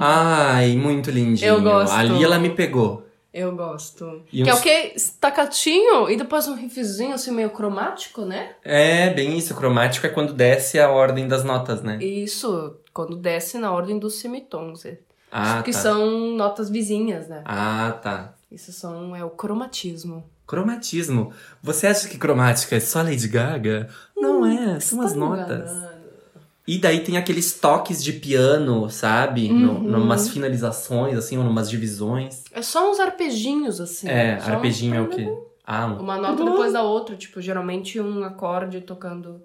Ai, muito lindinho. Eu gosto. Ali ela me pegou. Eu gosto. E que é uns- o que? Estacatinho e depois um riffzinho assim meio cromático, né? É, bem isso. Cromático é quando desce a ordem das notas, né? Isso, quando desce na ordem dos semitons. é. Ah, que tá. são notas vizinhas, né? Ah, tá. Isso são, é o cromatismo. Cromatismo. Você acha que cromática é só Lady Gaga? Não é, são as Tá notas. enganando. E daí tem aqueles toques de piano, sabe? No, Uhum. numas finalizações, assim, ou numas divisões. É só uns arpejinhos, assim. É, Só arpejinho é o quê? Ah, um- Uma nota depois da outra, tipo, geralmente um acorde tocando.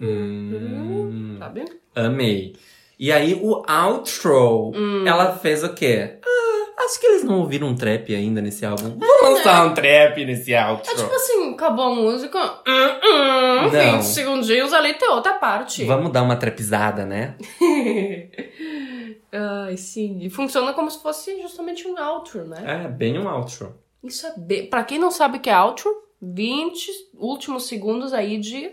Hum. Sabe? Amei. E aí o outro, Hum. ela fez o quê? Ah, acho que eles não ouviram um trap ainda nesse álbum. Vamos lançar um trap nesse outro. É tipo assim, acabou a música. Hum, hum, Não. 20 segundinhos ali tem outra parte. Vamos dar uma trapizada, né? Ai, sim. E funciona como se fosse justamente um outro, né? É, bem um outro. Isso é bem... Pra quem não sabe o que é outro, 20 últimos segundos aí de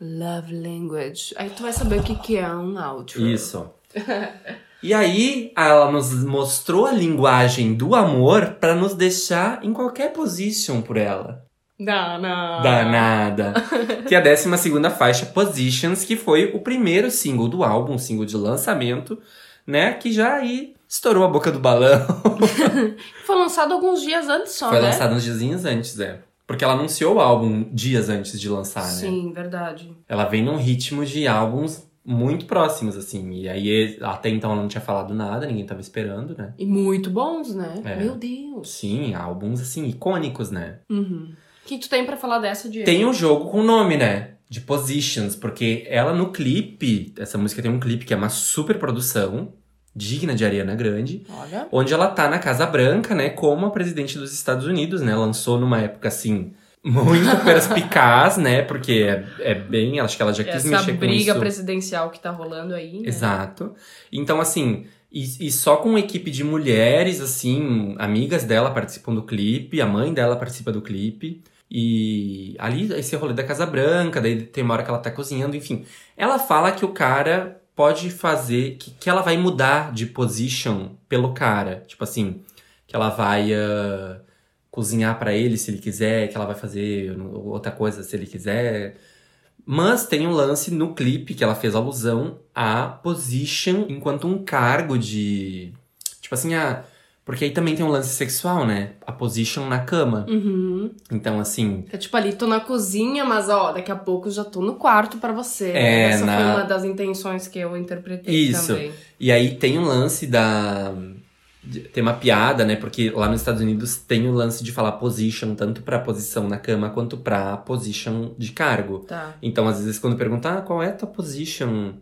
love language. Aí tu vai saber o que, que é um outro. Isso. E aí, ela nos mostrou a linguagem do amor pra nos deixar em qualquer position por ela. Dana. Danada. que é a 12 segunda faixa, Positions, que foi o primeiro single do álbum, um single de lançamento, né? Que já aí estourou a boca do balão. Foi lançado alguns dias antes só, foi né? lançado uns diazinhos antes, é. Porque ela anunciou o álbum dias antes de lançar, né? Sim, verdade. Ela vem num ritmo de álbuns muito próximos, assim. E aí, até então, ela não tinha falado nada, ninguém tava esperando, né? E muito bons, né? É. Meu Deus. Sim, álbuns, assim, icônicos, né? Uhum. O que tu tem pra falar dessa, Diego? Tem um jogo com nome, né? De Positions, porque ela no clipe, essa música tem um clipe que é uma super produção, digna de Ariana Grande, Olha. onde ela tá na Casa Branca, né, como a presidente dos Estados Unidos, né? Lançou numa época assim muito perspicaz, né? Porque é, é bem, acho que ela já quis Essa mexer com briga isso. presidencial que tá rolando aí, né? Exato. Então, assim, e, e só com uma equipe de mulheres, assim, amigas dela participam do clipe, a mãe dela participa do clipe. E ali, esse rolê da Casa Branca, daí tem uma hora que ela tá cozinhando, enfim. Ela fala que o cara pode fazer, que, que ela vai mudar de position pelo cara. Tipo assim, que ela vai ah, cozinhar pra ele se ele quiser, que ela vai fazer outra coisa se ele quiser. Mas tem um lance no clipe que ela fez alusão a position enquanto um cargo de. Tipo assim, a. Porque aí também tem um lance sexual, né? A position na cama. Uhum. Então, assim. É tipo ali, tô na cozinha, mas ó, daqui a pouco já tô no quarto pra você. É, Essa na- foi uma das intenções que eu interpretei Isso. também. E aí tem um lance da. Tem uma piada, né? Porque lá nos Estados Unidos tem o lance de falar position, tanto pra posição na cama quanto pra position de cargo. Tá. Então, às vezes, quando perguntar ah, qual é a tua position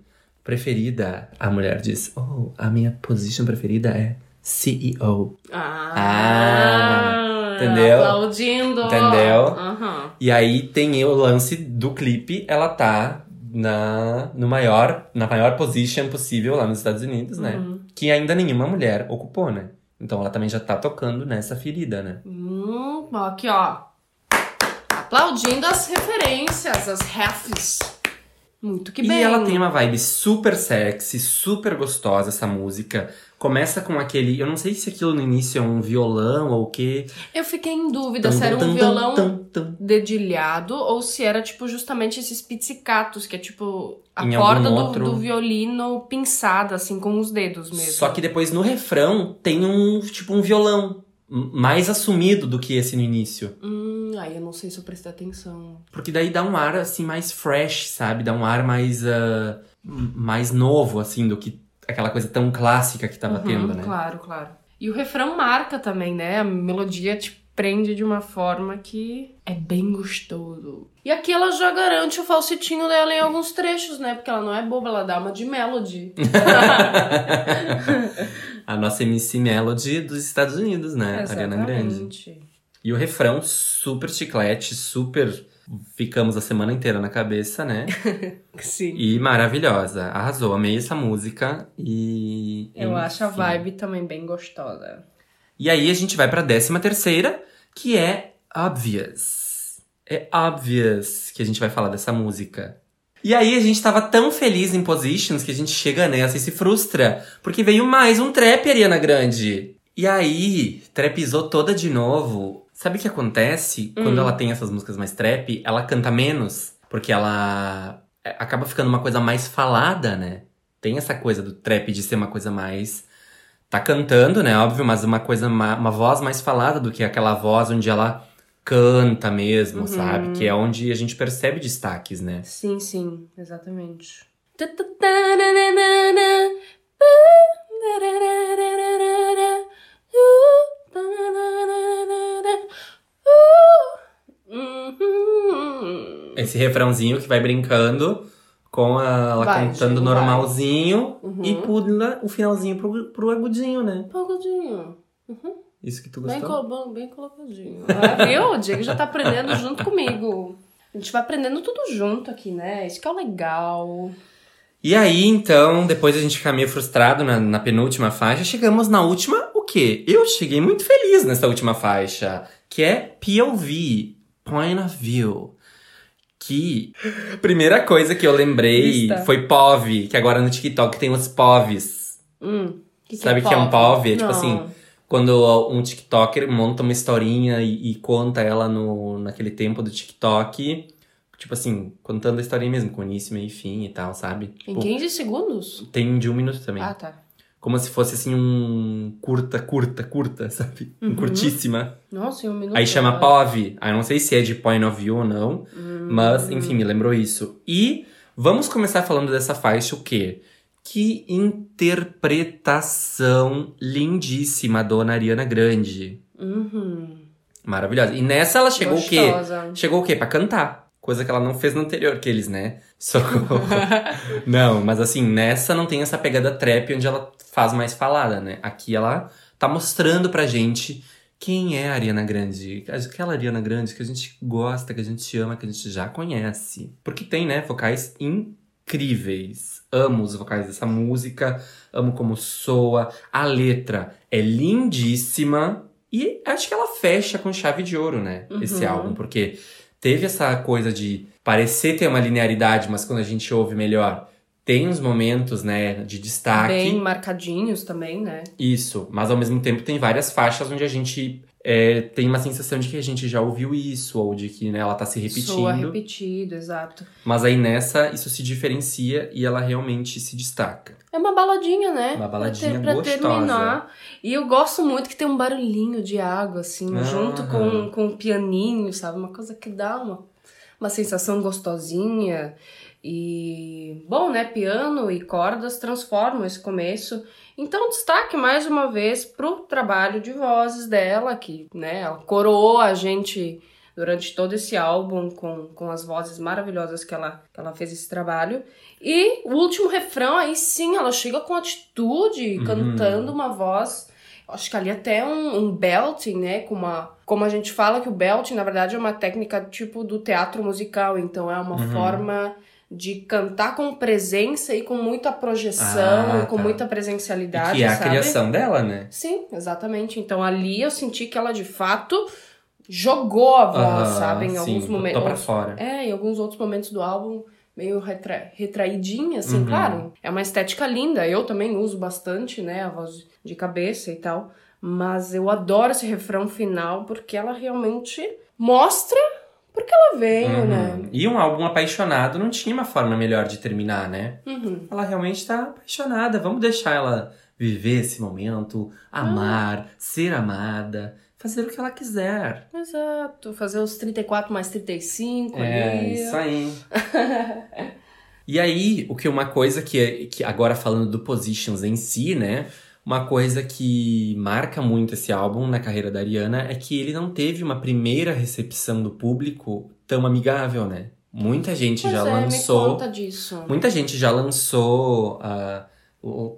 preferida, a mulher diz: Oh, a minha position preferida é CEO. Ah, entendeu? Aplaudindo. Entendeu? Aham. E aí tem o lance do clipe, ela tá na, no maior, na maior position possível lá nos Estados Unidos, né? Uhum. Que ainda nenhuma mulher ocupou, né? Então ela também já tá tocando nessa ferida, né? Hum, aqui, ó. Aplaudindo as referências, as refs. Muito que bem. E ela tem uma vibe super sexy, super gostosa essa música. Começa com aquele. Eu não sei se aquilo no início é um violão ou o quê. Eu fiquei em dúvida Tum, se era um tum, violão tum, dedilhado ou se era, tipo, justamente esses pizzicatos, que é tipo a Em corda do, outro- do violino pinçada, assim, com os dedos mesmo. Só que depois no refrão tem um tipo um violão mais assumido do que esse no início. Hum, aí eu não sei se eu prestei atenção. Porque daí dá um ar assim mais fresh, sabe? Dá um ar mais m- mais novo assim do que aquela coisa tão clássica que tava Uhum, tendo, né? Claro, claro. E o refrão marca também, né? A melodia te prende de uma forma que é bem gostoso. E aqui ela já garante o falsetinho dela em alguns trechos, né? Porque ela não é boba, ela dá uma de melody. A nossa MC Melody dos Estados Unidos, né? Ariana Grande. Exatamente. E o refrão super chiclete, super ficamos a semana inteira na cabeça, né? Sim. E maravilhosa. Arrasou, amei essa música e. Eu acho a enfim. vibe também bem gostosa. E aí a gente vai pra décima terceira, que é Obvious. É obvious que a gente vai falar dessa música. E aí a gente tava tão feliz em Positions que a gente chega nessa e se frustra, porque veio mais um trap Ariana Grande. E aí, trapizou toda de novo. Sabe o que acontece quando ela tem essas músicas mais trap? Ela canta menos, porque ela é, acaba ficando uma coisa mais falada, né? Tem essa coisa do trap de ser uma coisa mais tá cantando, né, óbvio, mas uma coisa, ma- uma, voz mais falada do que aquela voz onde ela canta mesmo, sabe? Que é onde a gente percebe destaques, né? Sim, sim, exatamente. Esse refrãozinho que vai brincando com a, ela Vai, cantando vai. normalzinho Uhum. e pula o finalzinho pro, pro agudinho, né? Pouquinho. Isso que tu Bem, gostou? colo- bem colocadinho. Ah, viu? O Diego já tá aprendendo junto comigo. A gente vai aprendendo tudo junto aqui, né? Isso que é o legal. E aí, então, depois a gente ficar meio frustrado na, na penúltima faixa, chegamos na última, o quê? Eu cheguei muito feliz nessa última faixa, que é POV, Point of View. Que, primeira coisa que eu lembrei foi POV, que agora no TikTok tem os POVs. Hum, que Sabe o que é um POV? É tipo assim, quando um TikToker monta uma historinha e, e conta ela no, naquele tempo do TikTok, tipo assim, contando a historinha mesmo, com início, meio e fim e tal, sabe? Em Tipo, 15 segundos? tem de um minuto também. Ah, tá. Como se fosse assim um curta, curta, curta, sabe? Um Uhum. curtíssima. Nossa, em um minuto. Aí chama? POV. Aí eu não sei se é de point of view ou não. Hum. Mas, enfim, me lembrou isso. E vamos começar falando dessa faixa o quê? Que interpretação lindíssima, dona Ariana Grande. Uhum. Maravilhosa. E nessa ela chegou Gostosa. o quê? Chegou o quê? Pra cantar. Coisa que ela não fez no anterior, que eles, né? Socorro. não, mas assim, nessa não tem essa pegada trap onde ela faz mais falada, né? Aqui ela tá mostrando pra gente quem é a Ariana Grande. Aquela Ariana Grande que a gente gosta, que a gente ama, que a gente já conhece. Porque tem, né, vocais incríveis. Amo os vocais dessa música, amo como soa. A letra é lindíssima. E acho que ela fecha com chave de ouro, né? Esse álbum, porque teve essa coisa de parecer ter uma linearidade, mas quando a gente ouve melhor, tem uns momentos, né, de destaque. Bem marcadinhos também, né? Isso, mas ao mesmo tempo tem várias faixas onde a gente é, tem uma sensação de que a gente já ouviu isso, ou de que né, ela tá se repetindo. Soa repetido, exato. Mas aí nessa, isso se diferencia e ela realmente se destaca. É uma baladinha, né? Uma baladinha pra, ter, pra gostosa. terminar. E eu gosto muito que tem um barulhinho de água, assim, junto Aham. com, com o pianinho, sabe? Uma coisa que dá uma, uma sensação gostosinha. E, bom, né? Piano e cordas transformam esse começo. Então, destaque mais uma vez pro trabalho de vozes dela, que, né? Ela coroou a gente durante todo esse álbum com, com as vozes maravilhosas que ela, que ela fez esse trabalho. E o último refrão, aí sim, ela chega com atitude, cantando uma voz. Acho que ali até um, um belting, né? Com uma. Como a gente fala que o belting, na verdade, é uma técnica tipo do teatro musical. Então é uma forma de cantar com presença e com muita projeção, Ah, e com tá. muita E presencialidade. que é a sabe? criação dela, né? Sim, exatamente. Então ali eu senti que ela de fato jogou a voz, Aham, sabe? Em sim, alguns momentos. pra fora. É, em alguns outros momentos do álbum, meio retra... retraidinha, assim, Uhum. claro. É uma estética linda. Eu também uso bastante, né? A voz de cabeça e tal. Mas eu adoro esse refrão final porque ela realmente mostra porque ela veio, Uhum. né? E um álbum apaixonado não tinha uma forma melhor de terminar, né? Uhum. Ela realmente tá apaixonada. Vamos deixar ela viver esse momento, amar, ser amada, fazer o que ela quiser. Exato. Fazer os 34 mais 35 É, ali. isso aí. e aí, o que uma coisa que, é- que agora falando do Positions em si, né? Uma coisa que marca muito esse álbum na carreira da Ariana é que ele não teve uma primeira recepção do público tão amigável, né? Muita gente Pois já é, lançou. Me conta disso. Muita gente já lançou o-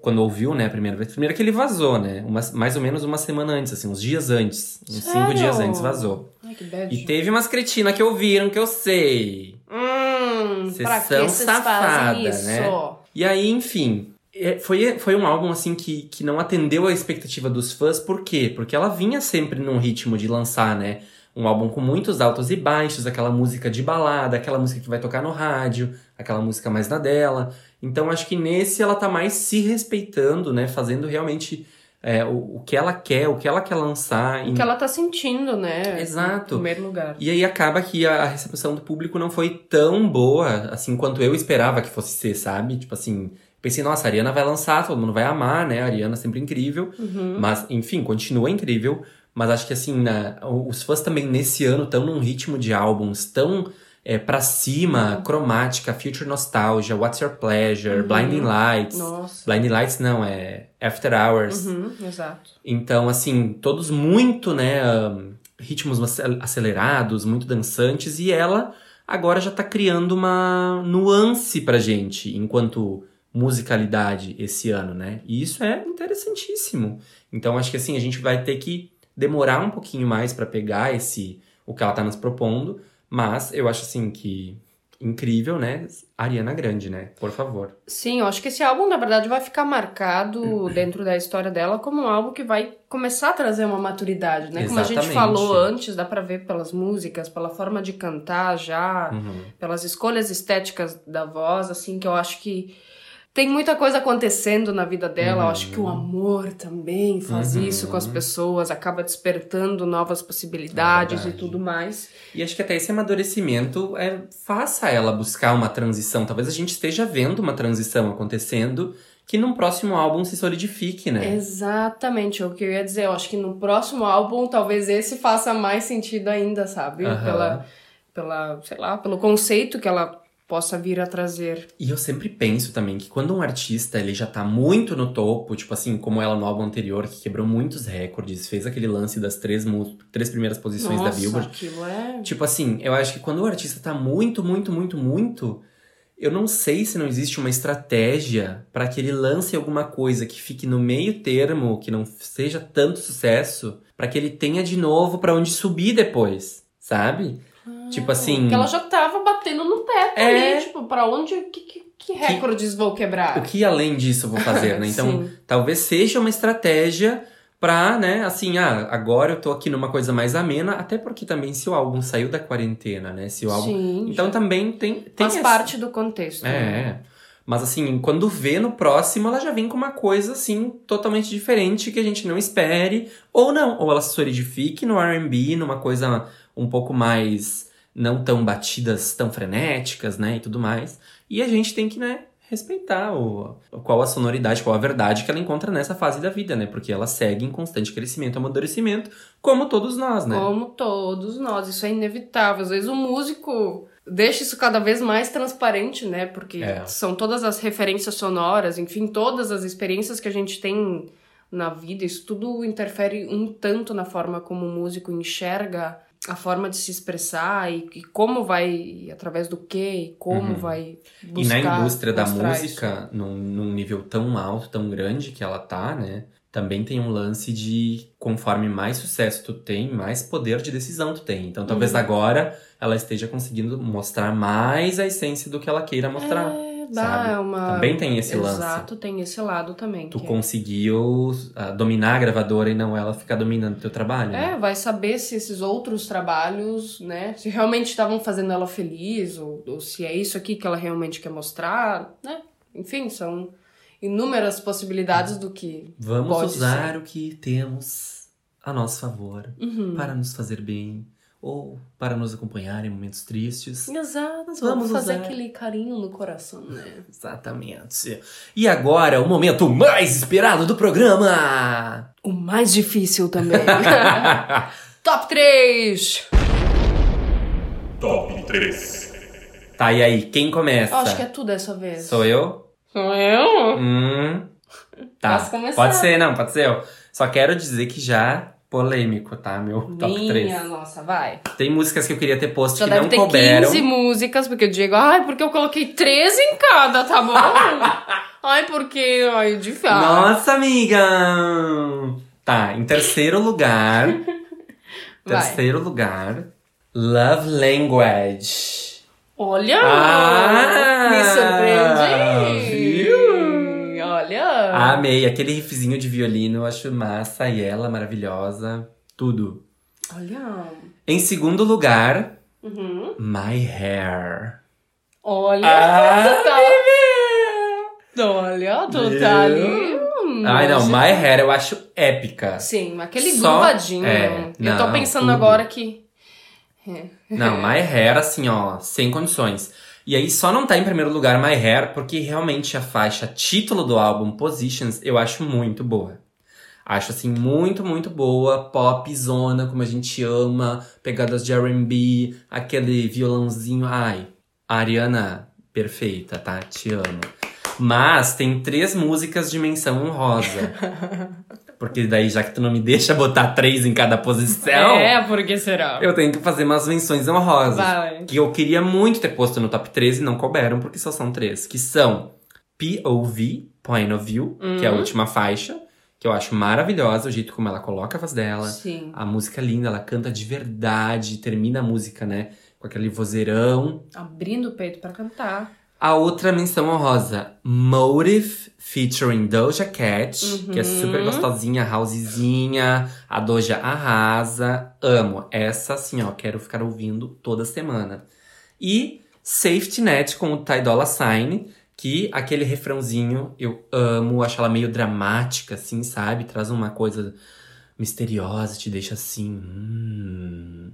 quando ouviu, né, a primeira vez. Primeiro que ele vazou, né? Uma- mais ou menos uma semana antes, assim, uns dias antes. Uns cinco Sério? dias antes vazou. Ai, que bad. E teve umas cretinas que ouviram, que eu sei. Hum, pra são que safada, né? E aí, enfim. é, Foi, foi um álbum, assim, que, que não atendeu a expectativa dos fãs. Por quê? Porque ela vinha sempre num ritmo de lançar, né? Um álbum com muitos altos e baixos, aquela música de balada, aquela música que vai tocar no rádio, aquela música mais na dela. Então, acho que nesse ela tá mais se respeitando, né? Fazendo realmente é, o, o que ela quer, o que ela quer lançar. O que ela tá sentindo, né? Exato. Em primeiro lugar. E aí acaba que a a recepção do público não foi tão boa, assim, quanto eu esperava que fosse ser, sabe? Tipo assim, pensei, nossa, a Ariana vai lançar, todo mundo vai amar, né? A Ariana é sempre incrível. Uhum. Mas, enfim, continua incrível. Mas acho que, assim, na- os fãs também nesse ano estão num ritmo de álbuns tão é, pra Uhum. cima, cromática, Future Nostalgia, What's Your Pleasure, Blinding Lights. Uhum. Nossa. Blinding Lights não, é After Hours. Uhum, exato. Então, assim, todos muito, né, um, ritmos acel- acelerados, muito dançantes, e ela agora já tá criando uma nuance pra gente, enquanto musicalidade esse ano, né? E isso é interessantíssimo. Então, acho que assim, a gente vai ter que demorar um pouquinho mais pra pegar esse o que ela tá nos propondo, mas eu acho assim que incrível, né? Ariana Grande, né? Por favor. Sim, eu acho que esse álbum, na verdade, vai ficar marcado dentro da história dela como um álbum que vai começar a trazer uma maturidade, né? Como a gente Exatamente. falou antes, dá pra ver pelas músicas, pela forma de cantar já, Uhum. pelas escolhas estéticas da voz, assim, que eu acho que tem muita coisa acontecendo na vida dela. Eu acho que o amor também faz Uhum. isso com as pessoas, acaba despertando novas possibilidades É e tudo mais. E acho que até esse amadurecimento é, faça ela buscar uma transição. Talvez a gente esteja vendo uma transição acontecendo que num próximo álbum se solidifique, né? Exatamente, é o que eu ia dizer. Eu acho que no próximo álbum, talvez esse faça mais sentido ainda, sabe? Pela, pela, sei lá, pelo conceito que ela possa vir a trazer. E eu sempre penso também que quando um artista ele já tá muito no topo, tipo assim, como ela no álbum anterior, que quebrou muitos recordes, fez aquele lance das três, três primeiras posições Nossa, da Billboard. aquilo é... Tipo assim, eu acho que quando o artista tá muito, muito, muito, muito, eu não sei se não existe uma estratégia pra que ele lance alguma coisa que fique no meio termo, que não seja tanto sucesso, pra que ele tenha de novo pra onde subir depois, sabe? Tipo assim, Porque ela já tava batendo no teto É. ali, tipo, pra onde, que, que, que recordes vou quebrar? o que além disso eu vou fazer, né? Então, talvez seja uma estratégia pra, né, assim, ah, agora eu tô aqui numa coisa mais amena, até porque também se o álbum saiu da quarentena, né? Se o álbum Sim, Então já também tem, tem faz essa- parte do contexto. É, né? é. Mas assim, quando vê no próximo, ela já vem com uma coisa assim, totalmente diferente que a gente não espere. Ou não, ou ela se solidifique no RB, numa coisa um pouco mais. Não tão batidas, tão frenéticas, né? E tudo mais. E a gente tem que, né? Respeitar o, qual a sonoridade, qual a verdade que ela encontra nessa fase da vida, né? Porque ela segue em constante crescimento, amadurecimento, como todos nós, né? Como todos nós, isso é inevitável. Às vezes o músico deixa isso cada vez mais transparente, né? Porque É. são todas as referências sonoras, enfim, todas as experiências que a gente tem na vida, isso tudo interfere um tanto na forma como o músico enxerga a forma de se expressar e, e como vai, e através do que, e como Uhum. vai E buscar na indústria da música, num, num nível tão alto, tão grande que ela tá, né? Também tem um lance de conforme mais sucesso tu tem, mais poder de decisão tu tem. Então talvez Uhum. agora ela esteja conseguindo mostrar mais a essência do que ela queira mostrar. É, dá sabe? uma... Também tem esse lance. Exato, tem esse lado também. Tu é- conseguiu ah, dominar a gravadora e não ela ficar dominando teu trabalho. né? É, vai saber se esses outros trabalhos, né, se realmente estavam fazendo ela feliz, ou, ou se é isso aqui que ela realmente quer mostrar, né? Enfim, são inúmeras possibilidades do que Vamos usar ser. o que temos a nosso favor Uhum. para nos fazer bem ou para nos acompanhar em momentos tristes. Exato, Vamos vamos fazer usar. aquele carinho no coração, né? Exatamente. E agora, o momento mais esperado do programa! O mais difícil também. Top 3! Top 3. Tá, e aí, quem começa? Eu acho que é tu dessa vez. Sou eu? Sou eu? Hum. Tá. Posso começar? Pode ser, não, pode ser eu. Só quero dizer que já polêmico, tá? Meu top Minha 3. nossa, vai. Tem músicas que eu queria ter posto Já que deve não ter couberam. 15 músicas, porque o Diego, ai, porque eu coloquei 13 em cada, tá bom? ai, porque, ai, difícil. Nossa, amiga! Tá, em terceiro lugar. Terceiro lugar. Love Language. Olha! Ah, me surpreendi! Amei. Aquele riffzinho de violino, eu acho massa. E ela, maravilhosa. Tudo. Olha! Em segundo lugar, Uhum. My Hair. Olha! Ah, tá. Olha, tu tá ali. hum, Ai, não, My Hair eu acho épica. Sim, aquele Só- gruvadinho. é, eu tô pensando tudo. agora que. É. Não, My Hair, assim, ó, sem condições. E aí só não tá em primeiro lugar My Hair porque realmente a faixa título do álbum, Positions, eu acho muito boa. Acho, assim, muito, muito boa. Pop, zona, como a gente ama. Pegadas de R&B, aquele violãozinho. Ai, Ariana, perfeita, tá? Te amo. Mas tem três músicas de menção honrosa. Porque daí, já que tu não me deixa botar três em cada posição... É, por que será? Eu tenho que fazer umas menções honrosas. Vai. Que eu queria muito ter posto no top 13 e não couberam, porque só são três. Que são POV, Point of View, que é a Uhum. última faixa. Que eu acho maravilhosa, o jeito como ela coloca a voz dela. Sim. A música é linda, ela canta de verdade, termina a música, né? Com aquele vozeirão. Abrindo o peito pra cantar. A outra menção honrosa, Motive, featuring Doja Cat, que é super gostosinha, housezinha. A Doja arrasa. Amo. Essa, assim, ó, quero ficar ouvindo toda semana. E Safety Net com o Ty Dolla Sign, que aquele refrãozinho eu amo, acho ela meio dramática, assim, sabe? Traz uma coisa misteriosa, te deixa assim. Hum.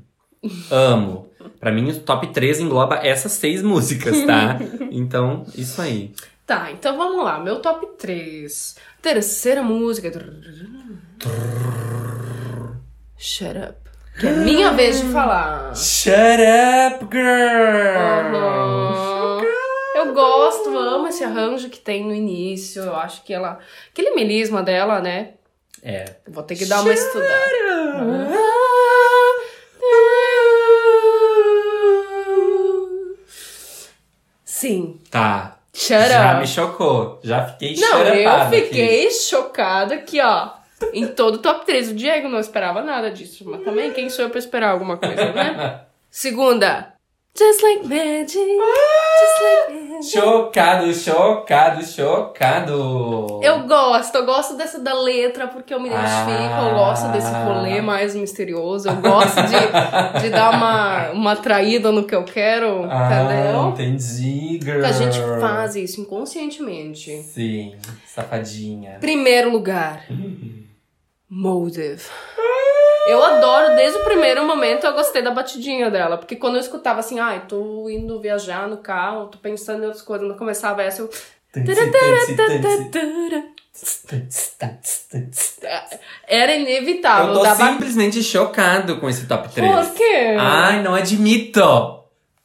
Amo. Pra mim, o top 3 engloba essas seis músicas, tá? Então, isso aí. Tá, então vamos lá. Meu top 3. Terceira música. Shut up. Que é minha vez de falar. Shut up, girl! Uhum. eu gosto, amo esse arranjo que tem no início. Eu acho que ela. Aquele melisma dela, né? É. Vou ter que dar uma estudada. Sim. Tá. Shut Já up. me chocou. Já fiquei Não, eu xerepada aqui. fiquei chocada que, ó, em todo o top 3. O Diego não esperava nada disso, mas também quem sou eu pra esperar alguma coisa, né? Segunda. Just like magic. Just like magic. Chocado, chocado, chocado. Eu gosto, eu gosto dessa da letra porque eu me identifico, Ah. eu gosto desse rolê mais misterioso, eu gosto de, de dar uma, uma traída no que eu quero, Ah, entendeu? entendi, girl. Porque a gente faz isso inconscientemente. Sim, safadinha. Primeiro lugar. Motive. Eu adoro, desde o primeiro momento eu gostei da batidinha dela. Porque quando eu escutava assim, ai, tô indo viajar no carro, tô pensando em outras coisas, quando começava essa, eu. Era inevitável. Eu tô dava- simplesmente chocado com esse top 3. Por quê? Ai, não admito!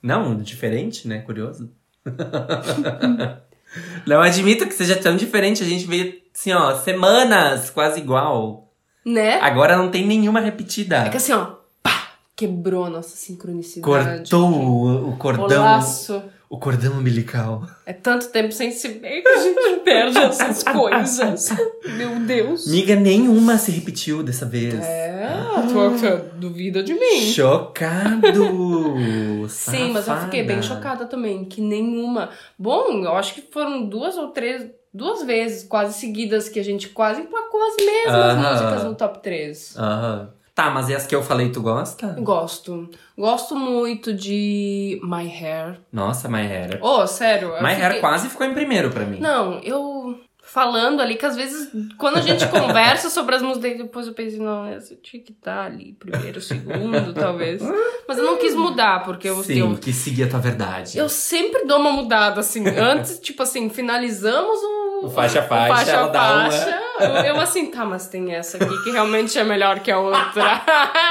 Não, diferente, né? Curioso. não admito que seja tão diferente. A gente veio, assim, ó, semanas quase igual. Né? Agora não tem nenhuma repetida. É que assim, ó, pá, quebrou a nossa sincronicidade. Cortou o, o O cordão. laço. O cordão umbilical. É tanto tempo sem se ver que a gente perde essas coisas. Meu Deus. Miga nenhuma se repetiu dessa vez. É, tu, tu duvida de mim. Chocado! Sim, mas eu fiquei bem chocada também, que nenhuma. Bom, eu acho que foram duas ou três, duas vezes quase seguidas que a gente quase empacou as mesmas Aham. músicas no top 3. Aham. Tá, mas e as que eu falei, tu gosta? Gosto. Gosto muito de My Hair. Nossa, My Hair. Oh, sério. My Hair fiquei- quase ficou em primeiro pra mim. Não, eu falando ali que às vezes, quando a gente conversa sobre as músicas, depois eu pensei, não, essa tinha que estar ali, primeiro, segundo, talvez. Mas eu não quis mudar, porque eu, Sim, eu, que seguir a tua verdade. eu sempre dou uma mudada, assim. Antes, tipo assim, finalizamos o. O faixa a faixa, faixa, ela dá uma- faixa. Eu, eu assim, tá, mas tem essa aqui que realmente é melhor que a outra.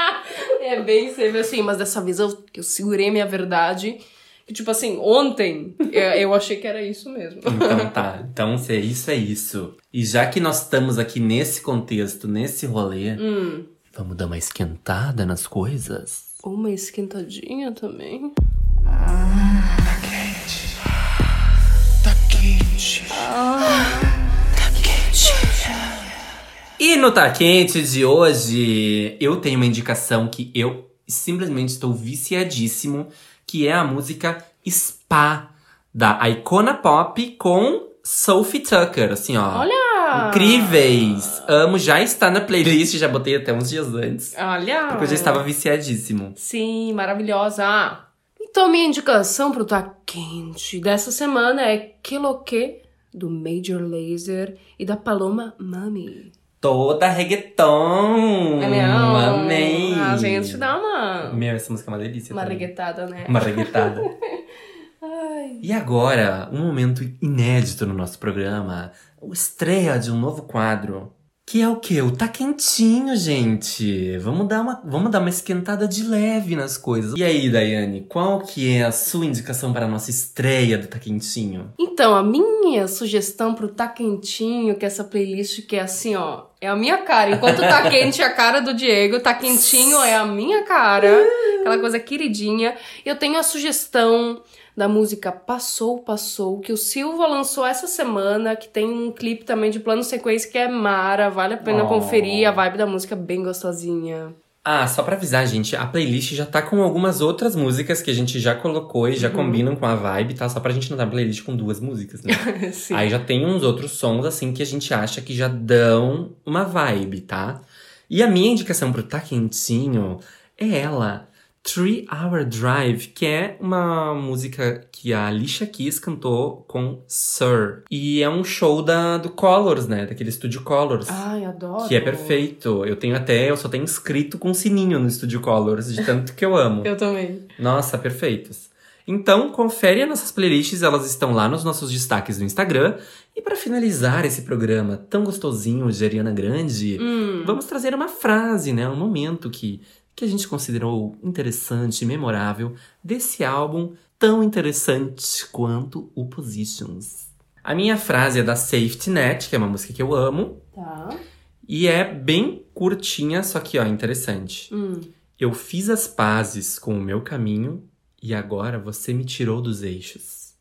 é bem sempre assim, mas dessa vez eu, eu segurei minha verdade. Que, tipo assim, ontem eu, eu achei que era isso mesmo. Então tá, então se é isso, é isso. E já que nós estamos aqui nesse contexto, nesse rolê, Hum. vamos dar uma esquentada nas coisas? Uma esquentadinha também. E no Tá Quente de hoje, eu tenho uma indicação que eu simplesmente estou viciadíssimo, que é a música Spa, da Icona Pop com Sophie Tucker, assim ó. Olha! Incríveis! Amo, já está na playlist, já botei até uns dias antes. Olha! Porque eu já estava viciadíssimo. Sim, maravilhosa. Então, minha indicação pro Tá Quente dessa semana é Que do Major Laser e da Paloma Mami. Toda reggaeton! É mesmo? Amei! A gente dá uma, Meu, essa música é uma delícia. uma também. reguetada, né? Uma reggaetada. E agora, um momento inédito no nosso programa. O estreia de um novo quadro. Que é o quê? O Tá Quentinho, gente. Vamos dar uma, vamos dar uma esquentada de leve nas coisas. E aí, Daiane, qual que é a sua indicação para a nossa estreia do Tá Quentinho? Então, a minha sugestão pro Tá Quentinho, que é essa playlist que é assim, ó, é a minha cara. Enquanto Tá Quente é a cara do Diego, Tá Quentinho é a minha cara. Aquela coisa queridinha. Eu tenho a sugestão da música Passou, Passou, que o Silva lançou essa semana, que tem um clipe também de plano sequência que é mara, vale a pena Oh. conferir. A vibe da música é bem gostosinha. Ah, só pra avisar, gente, a playlist já tá com algumas outras músicas que a gente já colocou e já combinam com a vibe, tá? Só pra gente não dar playlist com duas músicas, né? Sim. Aí já tem uns outros sons, assim, que a gente acha que já dão uma vibe, tá? E a minha indicação pro Tá Quentinho é ela, Three Hour Drive, que é uma música que a Alicia Keys cantou com Sir. E é um show da, do Colors, né? Daquele estúdio Colors. Ai, adoro. Que é perfeito. Eu tenho até, eu só tenho inscrito com sininho no Estúdio Colors, de tanto que eu amo. Eu também. Nossa, perfeitos. Então, confere as nossas playlists, elas estão lá nos nossos destaques do Instagram. E para finalizar esse programa tão gostosinho de Ariana Grande, Hum. vamos trazer uma frase, né? Um momento que, que a gente considerou interessante, memorável, desse álbum tão interessante quanto o Positions. A minha frase é da Safety Net, que é uma música que eu amo. Tá. E é bem curtinha, só que, ó, interessante. Hum. Eu fiz as pazes com o meu caminho e agora você me tirou dos eixos.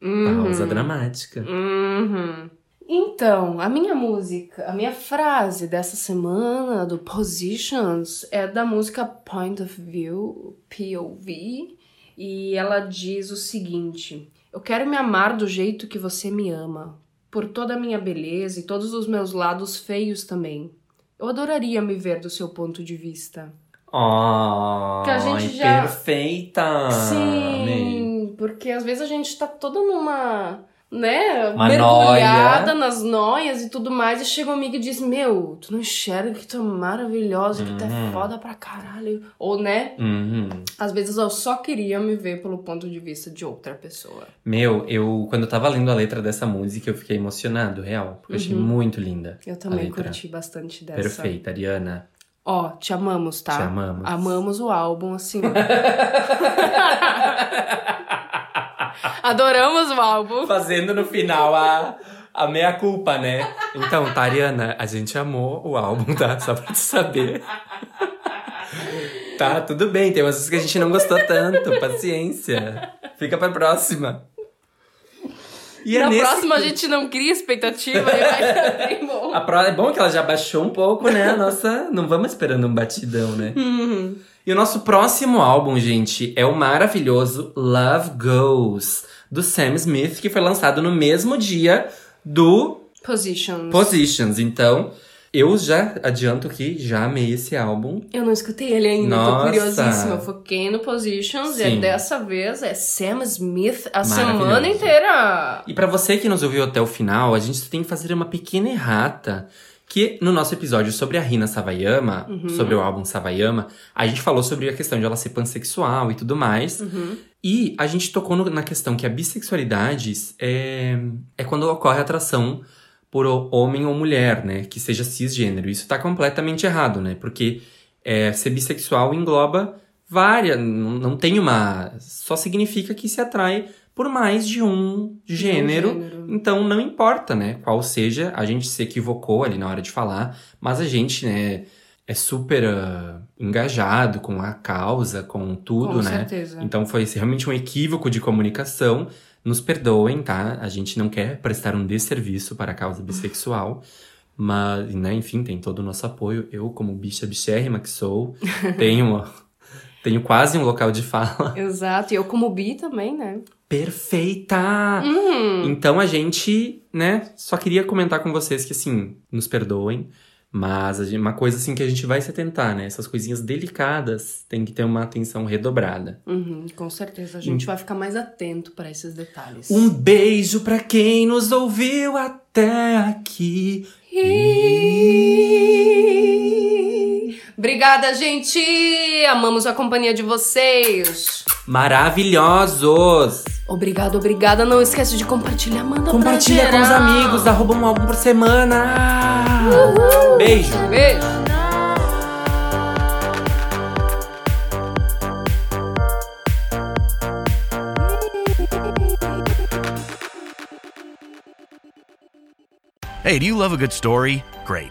Pausa dramática. Uhum. Então, a minha música, a minha frase dessa semana do Positions é da música Point of View, POV, e ela diz o seguinte: Eu quero me amar do jeito que você me ama, por toda a minha beleza e todos os meus lados feios também. Eu adoraria me ver do seu ponto de vista. Oh, Que a gente já- perfeita! Amei. Sim, porque às vezes a gente tá toda numa, né, Uma mergulhada noia. nas noias e tudo mais, e chega um amigo e diz, meu, tu não enxerga que tu é maravilhosa, que tu é foda pra caralho. Ou, né, Uhum. às vezes eu só queria me ver pelo ponto de vista de outra pessoa. Meu, eu quando eu tava lendo a letra dessa música, eu fiquei emocionado, real. Porque eu achei muito linda. Eu também curti bastante dessa. Perfeita, Ariana. Ó, te amamos, tá? Te amamos. Amamos o álbum, assim. Adoramos o álbum. Fazendo no final a, a meia-culpa, né? Então, tá, Ariana, a gente amou o álbum, tá? Só pra tu saber. Tá, tudo bem, tem umas coisas que a gente não gostou tanto. Paciência. Fica pra próxima. E é Na nesse próxima a gente não cria expectativa e vai ficar bem bom. A pro... É bom que ela já baixou um pouco, né? A nossa. Não vamos esperando um batidão, né? Uhum. E o nosso próximo álbum, gente, é o maravilhoso Love Goes, do Sam Smith, que foi lançado no mesmo dia do Positions. Positions. Então, eu já adianto que já amei esse álbum. Eu não escutei ele ainda, Nossa. tô curiosíssima. Eu foquei no Positions e Sim. dessa vez é Sam Smith a semana inteira. E pra você que nos ouviu até o final, a gente tem que fazer uma pequena errata. Que no nosso episódio sobre a Rina Savayama, sobre o álbum Savayama, a gente falou sobre a questão de ela ser pansexual e tudo mais. E a gente tocou no- na questão que a bissexualidade é, é quando ocorre atração por homem ou mulher, né? Que seja cisgênero. Isso tá completamente errado, né? Porque é, ser bissexual engloba várias. Não, não tem uma. Só significa que se atrai por mais de um gênero. gênero. Então não importa, né? Qual seja, a gente se equivocou ali na hora de falar, mas a gente, né? É super ah, engajado com a causa, com tudo, Com né? certeza. Então foi realmente um equívoco de comunicação. Nos perdoem, tá? A gente não quer prestar um desserviço para a causa bissexual. Mas, né, enfim, tem todo o nosso apoio. Eu, como bicha bichérrima que sou, tenho, tenho quase um local de fala. Exato, e eu como bi também, né? Perfeita! Uhum. Então a gente, né, só queria comentar com vocês que, assim, nos perdoem. Mas uma coisa, assim, que a gente vai se atentar, né? Essas coisinhas delicadas tem que ter uma atenção redobrada. Uhum, com certeza, a gente vai ficar mais atento pra esses detalhes. Um beijo pra quem nos ouviu até aqui. Obrigada, gente! Amamos a companhia de vocês! Maravilhosos! Obrigado, obrigada. Não esquece de compartilhar, manda Compartilha pra com os geral. amigos, arroba um álbum por semana. Beijo! Beijo! Hey, do you love a good story? Great.